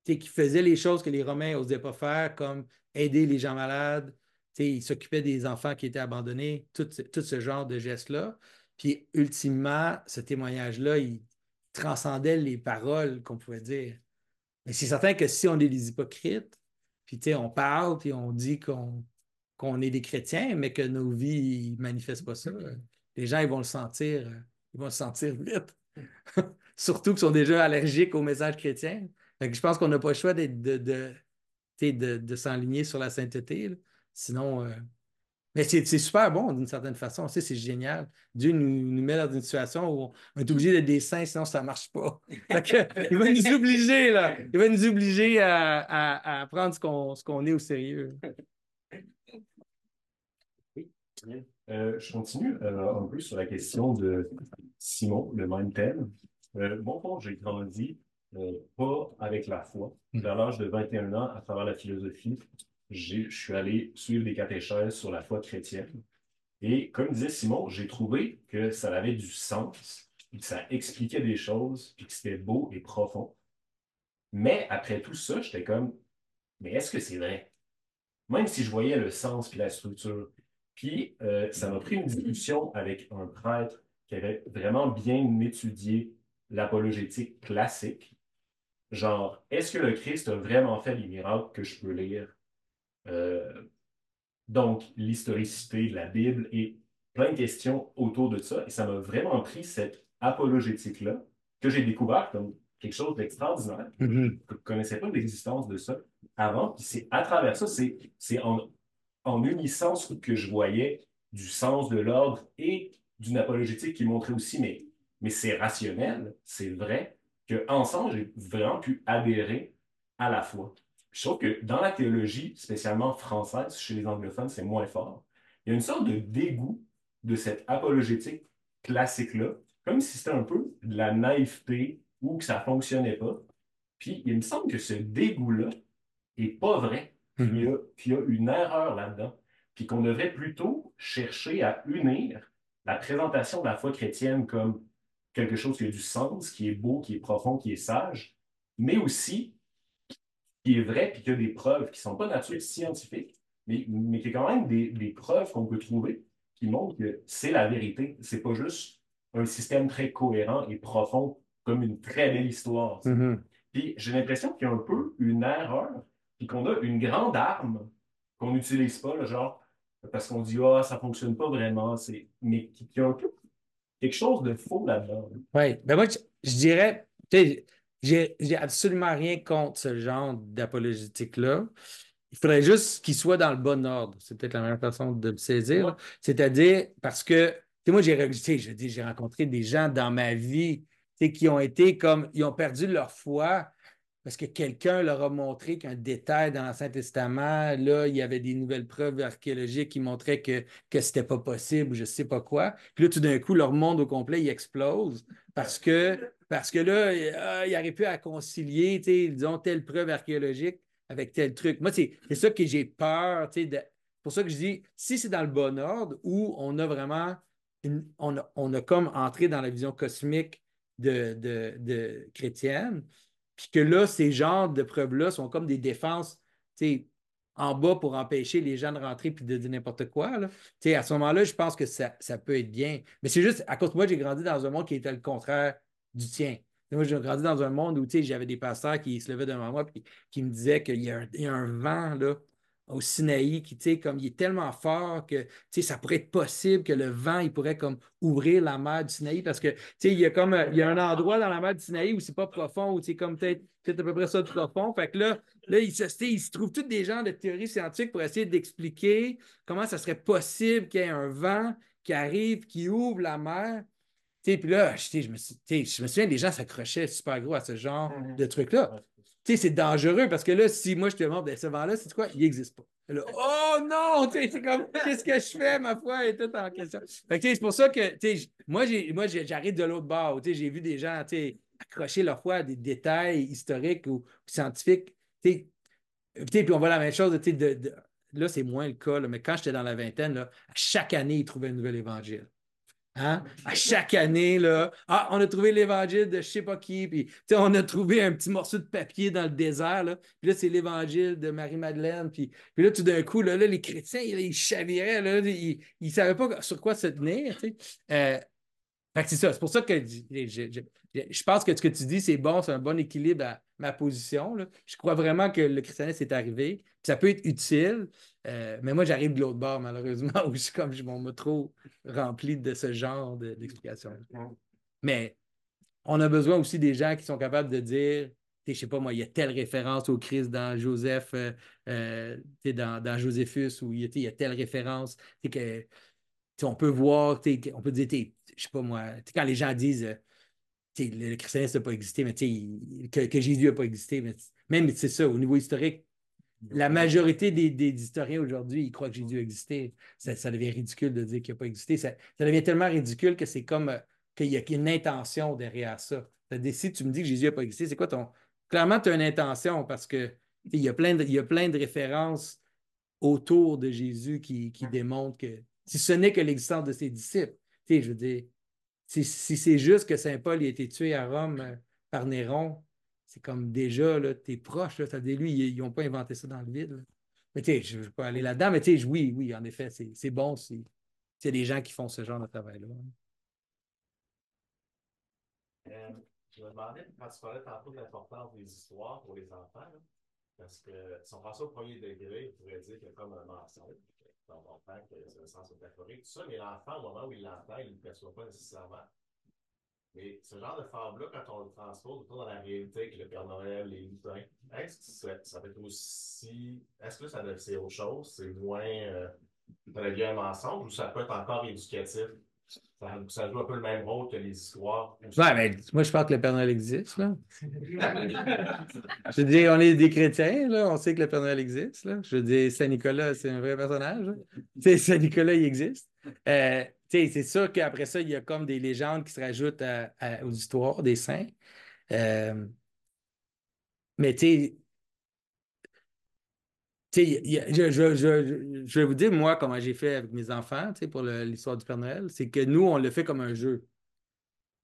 qui faisaient les choses que les Romains n'osaient pas faire, comme aider les gens malades, ils s'occupaient des enfants qui étaient abandonnés, tout, tout ce genre de gestes-là. Puis, ultimement, ce témoignage-là, il transcendait les paroles qu'on pouvait dire. Mais c'est certain que si on est des hypocrites, puis tu sais, on parle, puis on dit qu'on est des chrétiens, mais que nos vies ne manifestent pas ça, les gens, ils vont le sentir, ils vont le sentir vite. Surtout qu'ils sont déjà allergiques au message chrétien. Je pense qu'on n'a pas le choix de, de, de, de s'enligner sur la sainteté. Sinon, euh, mais c'est c'est super bon d'une certaine façon. Tu sais, c'est génial. Dieu nous, nous met dans une situation où on est obligé d'être des saints, sinon ça ne marche pas. Que, il va nous obliger, là. Il va nous obliger à, à, à prendre ce qu'on ce qu'on est au sérieux. Euh, je continue euh, un peu sur la question de Simon, le même thème. Euh, bon, bon, j'ai grandi euh, pas avec la foi. Vers l'âge de 21 ans, à travers la philosophie, je suis allé suivre des catéchèses sur la foi chrétienne. Et comme disait Simon, j'ai trouvé que ça avait du sens, puis que ça expliquait des choses, puis que c'était beau et profond. Mais après tout ça, j'étais comme, mais est-ce que c'est vrai? Même si je voyais le sens puis la structure. Puis euh, ça m'a pris une discussion avec un prêtre qui avait vraiment bien étudié l'apologétique classique. Genre, est-ce que le Christ a vraiment fait les miracles que je peux lire? Euh, donc, l'historicité de la Bible et plein de questions autour de ça. Et ça m'a vraiment pris cette apologétique-là que j'ai découvert comme quelque chose d'extraordinaire, que je ne connaissais pas l'existence de ça avant. Puis c'est à travers ça, c'est c'est en, en unissant ce que je voyais du sens de l'ordre et d'une apologétique qui montrait aussi, mais, mais c'est rationnel, c'est vrai, qu'ensemble, j'ai vraiment pu adhérer à la foi. Je trouve que dans la théologie, spécialement française, chez les anglophones, c'est moins fort. Il y a une sorte de dégoût de cette apologétique classique-là, comme si c'était un peu de la naïveté ou que ça ne fonctionnait pas. Puis il me semble que ce dégoût-là est pas vrai, qu'il y a, qu'il y a une erreur là-dedans, puis qu'on devrait plutôt chercher à unir la présentation de la foi chrétienne comme quelque chose qui a du sens, qui est beau, qui est profond, qui est sage, mais aussi qui est vrai, puis qui a des preuves qui ne sont pas de nature scientifique, mais, mais qui est quand même des, des preuves qu'on peut trouver qui montrent que c'est la vérité. C'est pas juste un système très cohérent et profond comme une très belle histoire. sais. Puis j'ai l'impression qu'il y a un peu une erreur, puis qu'on a une grande arme qu'on n'utilise pas, là, genre, parce qu'on dit, ah, ça fonctionne pas vraiment, mais qu'il y a un peu quelque chose de faux là-dedans. Oui, ben moi, je, je dirais, tu sais, j'ai absolument rien contre ce genre d'apologétique-là. Il faudrait juste qu'il soit dans le bon ordre. C'est peut-être la meilleure façon de le saisir. C'est-à-dire parce que, tu sais, moi, j'ai tu sais, je dis, j'ai rencontré des gens dans ma vie tu sais, qui ont été comme, ils ont perdu leur foi parce que quelqu'un leur a montré qu'un détail dans l'Ancien Testament, là, il y avait des nouvelles preuves archéologiques qui montraient que, ce n'était pas possible ou je ne sais pas quoi. Puis là, tout d'un coup, leur monde au complet, il explose parce que, parce que là, euh, ils n'arrivent plus à concilier, disons, telle preuve archéologique avec tel truc. Moi, c'est ça que j'ai peur, de- c'est pour ça que je dis, si c'est dans le bon ordre, où on a vraiment, on, a, on a comme entré dans la vision cosmique de, de chrétienne, puis que là, ces genres de preuves-là sont comme des défenses, en bas pour empêcher les gens de rentrer puis de dire n'importe quoi. Là. À ce moment-là, je pense que ça, peut être bien. Mais c'est juste, à cause de moi, j'ai grandi dans un monde qui était le contraire du tien. Moi, j'ai grandi dans un monde où j'avais des pasteurs qui se levaient devant moi et qui me disaient qu'il y, y a un vent là, au Sinaï qui, tu sais, comme il est tellement fort que tu sais, ça pourrait être possible que le vent, il pourrait comme ouvrir la mer du Sinaï parce que tu sais, il y a comme il y a un endroit dans la mer du Sinaï où c'est pas profond, où c'est comme peut-être peut-être à peu près ça de profond. Fait que là, là il, se, il se trouve tous des gens de théorie scientifique pour essayer d'expliquer comment ça serait possible qu'il y ait un vent qui arrive, qui ouvre la mer. Puis là, je, me, je me souviens, les gens s'accrochaient super gros à ce genre Mhm. de truc-là. Tu sais, c'est dangereux parce que là, si moi je te montre ben, ce vent-là, c'est quoi? Il n'existe pas. Oh non! C'est comme, qu'est-ce que je fais? Ma foi? Est toute en question. Fait que, c'est pour ça que, moi, moi j'arrive de l'autre bord. J'ai vu des gens, accrocher leur foi à des détails historiques ou scientifiques. Tu sais, tu sais, puis on voit la même chose, de, de- là, c'est moins le cas, là, mais quand j'étais dans la vingtaine, là, à chaque année, ils trouvaient un nouvel évangile. Hein? À chaque année, là, ah, on a trouvé l'évangile de je sais pas qui, puis on a trouvé un petit morceau de papier dans le désert, là, puis là, c'est l'évangile de Marie-Madeleine, puis, puis là, tout d'un coup, là, là, les chrétiens, ils, chaviraient, là, ils ne savaient pas sur quoi se tenir. Euh, c'est ça, c'est pour ça que je, je- je- je pense que ce que tu dis, c'est bon, c'est un bon équilibre à ma position. là. Je crois vraiment que le christianisme est arrivé, puis ça peut être utile, euh, mais moi, j'arrive de l'autre bord, malheureusement, où comme je m'en trop rempli de ce genre de- d'explications. Mais on a besoin aussi des gens qui sont capables de dire, je sais pas moi, il y a telle référence au Christ dans Joseph, euh, euh, dans, dans Joséphus, ou il y a, telle référence, que, on peut voir, on peut dire, je sais pas moi, quand les gens disent, euh, le, le christianisme n'a pas existé, mais que Jésus n'a pas existé, mais même c'est ça, au niveau historique, la majorité des, des historiens aujourd'hui, ils croient que Jésus a existé. Ça, ça devient ridicule de dire qu'il n'a pas existé. Ça, ça devient tellement ridicule que c'est comme euh, qu'il y a une intention derrière ça. C'est-à-dire, si tu me dis que Jésus n'a pas existé, c'est quoi ton. Clairement, tu as une intention parce que il y, a plein de, il y a plein de références autour de Jésus qui, qui démontrent que si ce n'est que l'existence de ses disciples, tu sais, je veux dire, si, si c'est juste que Saint Paul a été tué à Rome euh, par Néron, c'est comme déjà, t'es proche, là, c'est-à-dire, lui, ils n'ont pas inventé ça dans le vide. Mais tu sais, je ne veux pas aller là-dedans, mais tu sais, oui, oui, en effet, c'est bon c'est des gens qui font ce genre de travail-là. Euh, je me demandais, quand tu parlais tantôt de l'importance des histoires pour les enfants, parce que si on ça au premier degré, on pourrait dire qu'il y a comme un mensonge. On comprend que c'est un sens métaphorique, tout ça, mais l'enfant, au moment où il l'entend, il ne le perçoit pas nécessairement. Mais ce genre de fable-là, quand on le transpose autour dans la réalité avec le Père Noël, les lutins, est-ce que ça, peut être aussi. Est-ce que ça c'est autre chose? C'est moins. Euh, ça devient un mensonge ou ça peut être encore éducatif? Ça, ça joue un peu le même rôle que les histoires. Ouais, mais moi, je pense que le Père Noël existe, là. Je veux dire, on est des chrétiens, là. On sait que le Père Noël existe, là. Je veux dire, Saint-Nicolas, c'est un vrai personnage. là. Tu sais, Saint-Nicolas, il existe. Euh, tu sais, c'est sûr qu'après ça, il y a comme des légendes qui se rajoutent à- à- aux histoires des saints. Euh, mais tu sais, je, vais vous dire, moi, comment j'ai fait avec mes enfants, pour l'histoire du Père Noël, c'est que nous, on le fait comme un jeu.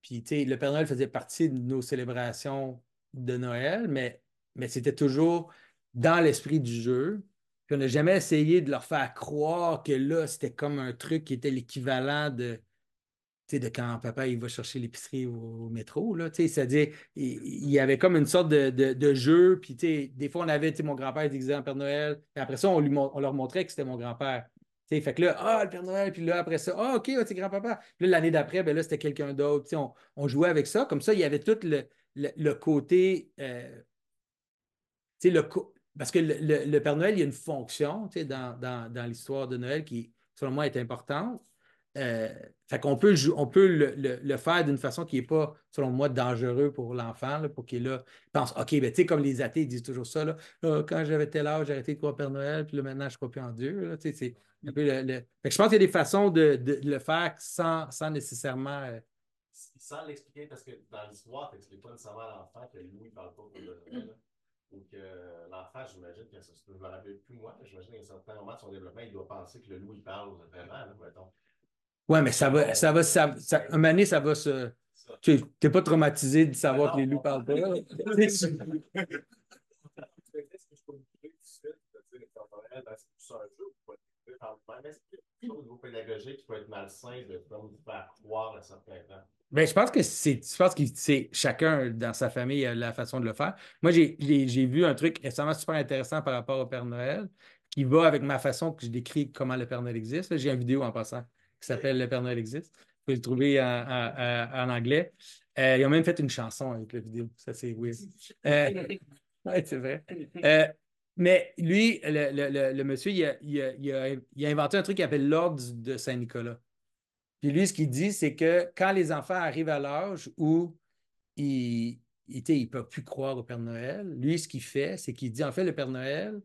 Puis, le Père Noël faisait partie de nos célébrations de Noël, mais, mais c'était toujours dans l'esprit du jeu. Puis, on n'a jamais essayé de leur faire croire que là, c'était comme un truc qui était l'équivalent de, de quand papa il va chercher l'épicerie au, métro. C'est-à-dire, il, y avait comme une sorte de, de- jeu. Puis, des fois, on avait mon grand-père déguisé en Père Noël. Et après ça, on, lui, on leur montrait que c'était mon grand-père. Fait que là, ah, le Père Noël, puis là, après ça, ah, OK, c'est grand-papa. Puis là, l'année d'après, ben là, c'était quelqu'un d'autre. On, on jouait avec ça. Comme ça, il y avait tout le, le- côté. euh, le, parce que le, Père Noël, il y a une fonction dans, dans- dans l'histoire de Noël qui, selon moi, est importante. Euh, fait qu'on peut, on peut le, le- faire d'une façon qui n'est pas, selon moi, dangereux pour l'enfant, pour qu'il pense, OK, ben, tu sais, comme les athées disent toujours ça, là, Ah, quand j'avais tel âge, j'ai arrêté de croire Père Noël, puis là, maintenant, je ne crois plus en Dieu. je pense qu'il y a des façons de, le faire sans, sans nécessairement. euh, Sans l'expliquer, parce que dans l'histoire, tu n'expliques pas nécessairement à l'enfant que Louis ne parle pas pour le. Ou que l'enfant, j'imagine que ça, je me rappelle plus moi, j'imagine qu'à un certain moment de son développement, il doit penser que le loup, il parle vraiment, là, mettons. Ouais, mais ça va, ça va, ça, ça, un donné, ça va se. Tu n'es pas traumatisé de savoir que les loups parlent pas. ben, c'est plus un jeu, vous pouvez le faire par vous-même. Est-ce qu'il y a quelque chose au niveau pédagogique qui peut être malsain de comme vous faire croire à certains temps? Je pense que c'est, je pense que c'est chacun dans sa famille a la façon de le faire. Moi, j'ai, j'ai- vu un truc récemment super intéressant par rapport au Père Noël qui va avec ma façon que je décris comment le Père Noël existe. J'ai une vidéo en passant qui s'appelle Le Père Noël existe. Vous pouvez le trouver en, anglais. Euh, ils ont même fait une chanson avec la vidéo. Ça, c'est weird. Euh, ouais, c'est vrai. Euh, mais lui, le, monsieur, il a, inventé un truc qu'il appelle l'ordre de Saint-Nicolas. Puis lui, ce qu'il dit, c'est que quand les enfants arrivent à l'âge où ils ne peuvent plus croire au Père Noël, lui, ce qu'il fait, c'est qu'il dit, en fait, le Père Noël,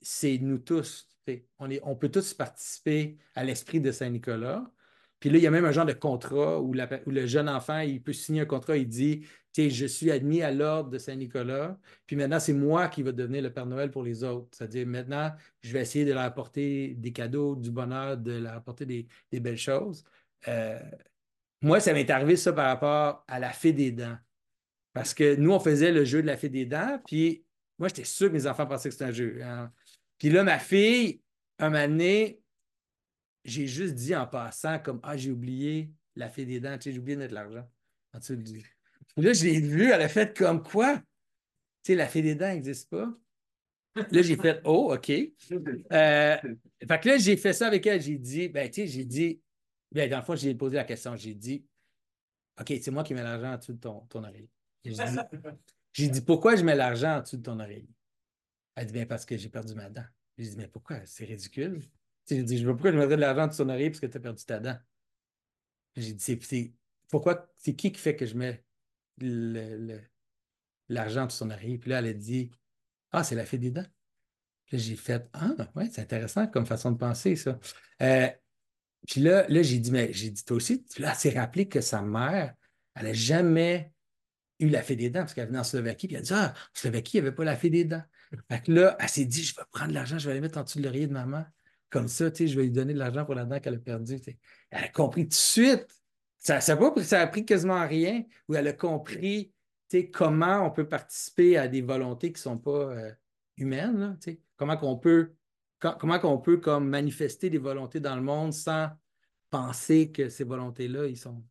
c'est nous tous. On, peut tous participer à l'esprit de Saint-Nicolas. Puis là, il y a même un genre de contrat où, le jeune enfant, il peut signer un contrat, il dit Je suis admis à l'ordre de Saint-Nicolas, puis maintenant, c'est moi qui vais devenir le Père Noël pour les autres. C'est-à-dire, maintenant, je vais essayer de leur apporter des cadeaux, du bonheur, de leur apporter des, belles choses. Euh, moi, ça m'est arrivé ça par rapport à la fée des dents. Parce que nous, on faisait le jeu de la fée des dents, puis moi, j'étais sûr que mes enfants pensaient que c'était un jeu. Hein. Puis là, ma fille, un moment j'ai juste dit en passant comme Ah, j'ai oublié la fée des dents, tu sais, j'ai oublié de mettre l'argent en dessous. Puis là, je l'ai vu, elle a fait comme quoi? Tu sais, la fée des dents n'existe pas. Là, j'ai fait Oh, OK. Euh, fait que là, j'ai fait ça avec elle. J'ai dit, ben, tu sais, j'ai dit, ben, dans le fond, j'ai posé la question. J'ai dit, OK, c'est moi qui mets l'argent en dessous de ton, ton oreille. J'ai dit, pourquoi je mets l'argent en dessous de ton oreille? Elle dit, bien, parce que j'ai perdu ma dent. J'ai dit, mais pourquoi? C'est ridicule. J'ai dit, je vois pourquoi je mettrais de l'argent de son oreille parce que tu as perdu ta dent. J'ai dit, c'est pourquoi, c'est qui qui fait que je mets l'argent de son oreille? Puis là, elle a dit, ah, c'est la fée des dents. Puis là, j'ai fait, ah, ouais, c'est intéressant comme façon de penser, ça. Euh, puis là, là j'ai dit, mais j'ai dit, toi aussi, là, s'est rappelé que sa mère, elle n'a jamais eu la fée des dents parce qu'elle venait en Slovaquie, puis elle a dit, ah, en Slovaquie, il n'y avait pas la fée des dents. Fait que là, elle s'est dit, je vais prendre l'argent, je vais aller mettre en dessous de l'oreiller de maman. Comme ça, tu sais, je vais lui donner de l'argent pour la dent qu'elle a perdue. Elle a compris tout de suite. Ça, ça, pas, ça a pris quasiment rien, où elle a compris comment on peut participer à des volontés qui ne sont pas euh, humaines. comment qu'on peut, comment qu'on peut comme manifester des volontés dans le monde sans penser que ces volontés-là, ils sont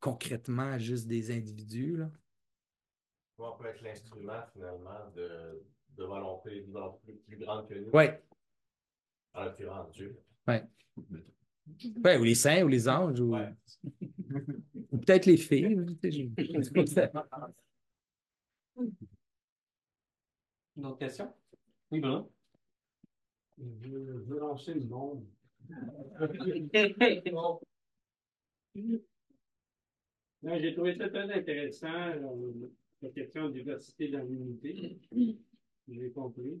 concrètement juste des individus. Là. On peut être l'instrument finalement de, de volonté, de volonté plus, grande que nous. Oui. En l'occurrence, Dieu. Oui. Ouais, ou les saints, ou les anges, ou, ou peut-être les filles. Une autre question? Oui, Bruno? Je veux lancer le monde. J'ai trouvé ça très intéressant, euh, la question de diversité dans l'unité. J'ai compris.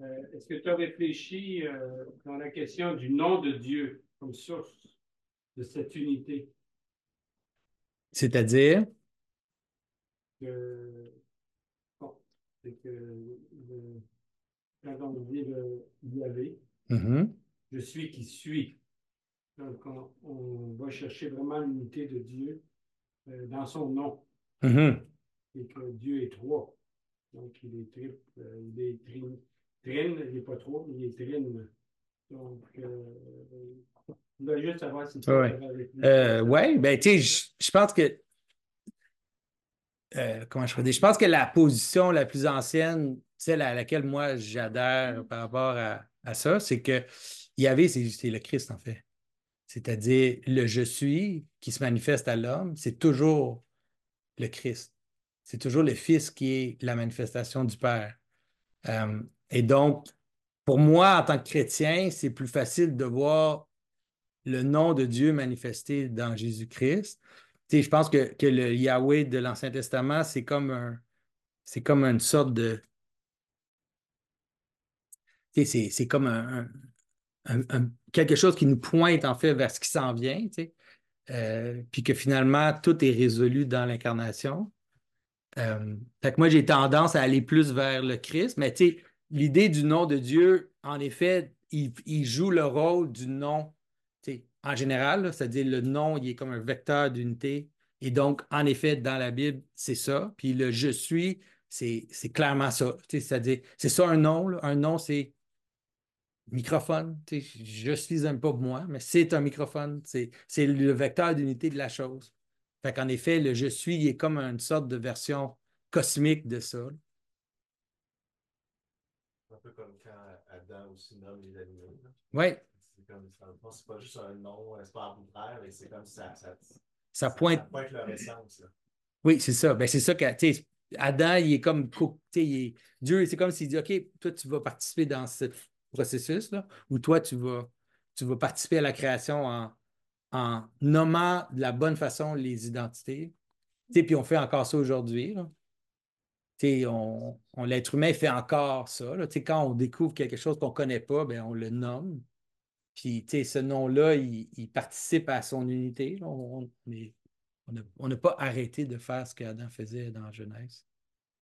Euh, est-ce que tu as réfléchi euh, dans la question du nom de Dieu comme source de cette unité? C'est-à-dire? Que, bon, c'est que le, quand on dit le Yahvé, mm-hmm. je suis qui suis. Donc, on, va chercher vraiment l'unité de Dieu euh, dans son nom. Mm-hmm. Et que Dieu est trois. Donc, il est triple, il est trine, trine, il n'est pas trois, mais il est trine. Donc, euh, on doit juste savoir si tu ouais. avec lui. Euh, oui, ben, tu sais, je pense que. Euh, comment je dire? Je pense que la position la plus ancienne, celle à laquelle moi j'adhère par rapport à, à ça, c'est que Yahvé, c'est le Christ, en fait. C'est-à-dire, le je suis qui se manifeste à l'homme, c'est toujours le Christ. C'est toujours le Fils qui est la manifestation du Père. Euh, et donc, pour moi, en tant que chrétien, c'est plus facile de voir le nom de Dieu manifesté dans Jésus-Christ. je pense que, que, le Yahweh de l'Ancien Testament, c'est comme un, c'est comme une sorte de. C'est comme un, quelque chose qui nous pointe en fait vers ce qui s'en vient, euh, puis que finalement, tout est résolu dans l'incarnation. Euh, que moi, j'ai tendance à aller plus vers le Christ, mais l'idée du nom de Dieu, en effet, il, joue le rôle du nom en général, c'est-à-dire le nom, il est comme un vecteur d'unité. Et donc, en effet, dans la Bible, c'est ça. Puis le je suis, c'est clairement ça. C'est-à-dire, c'est ça un nom. Un nom, c'est microphone. Je suis un peu moi, mais c'est un microphone. C'est le vecteur d'unité de la chose. Fait qu'en effet, le je suis, il est comme une sorte de version cosmique de ça. Un peu comme quand Adam aussi nomme les animaux. Oui. C'est pas juste un nom, c'est pas arbitraire, mais c'est comme ça. Ça, ça pointe. Ça pointe leur essence. Oui, c'est ça. Ben, c'est ça que, Adam, il est comme, il Dieu, c'est comme s'il dit, OK, toi, tu vas participer dans ce processus-là, ou toi, tu vas, tu vas participer à la création en, en nommant de la bonne façon les identités. Puis on fait encore ça aujourd'hui. On, on L'être humain fait encore ça. Là. Quand on découvre quelque chose qu'on ne connaît pas, ben, on le nomme. Puis ce nom-là, il, participe à son unité. On n'a pas arrêté de faire ce qu'Adam faisait dans Genèse.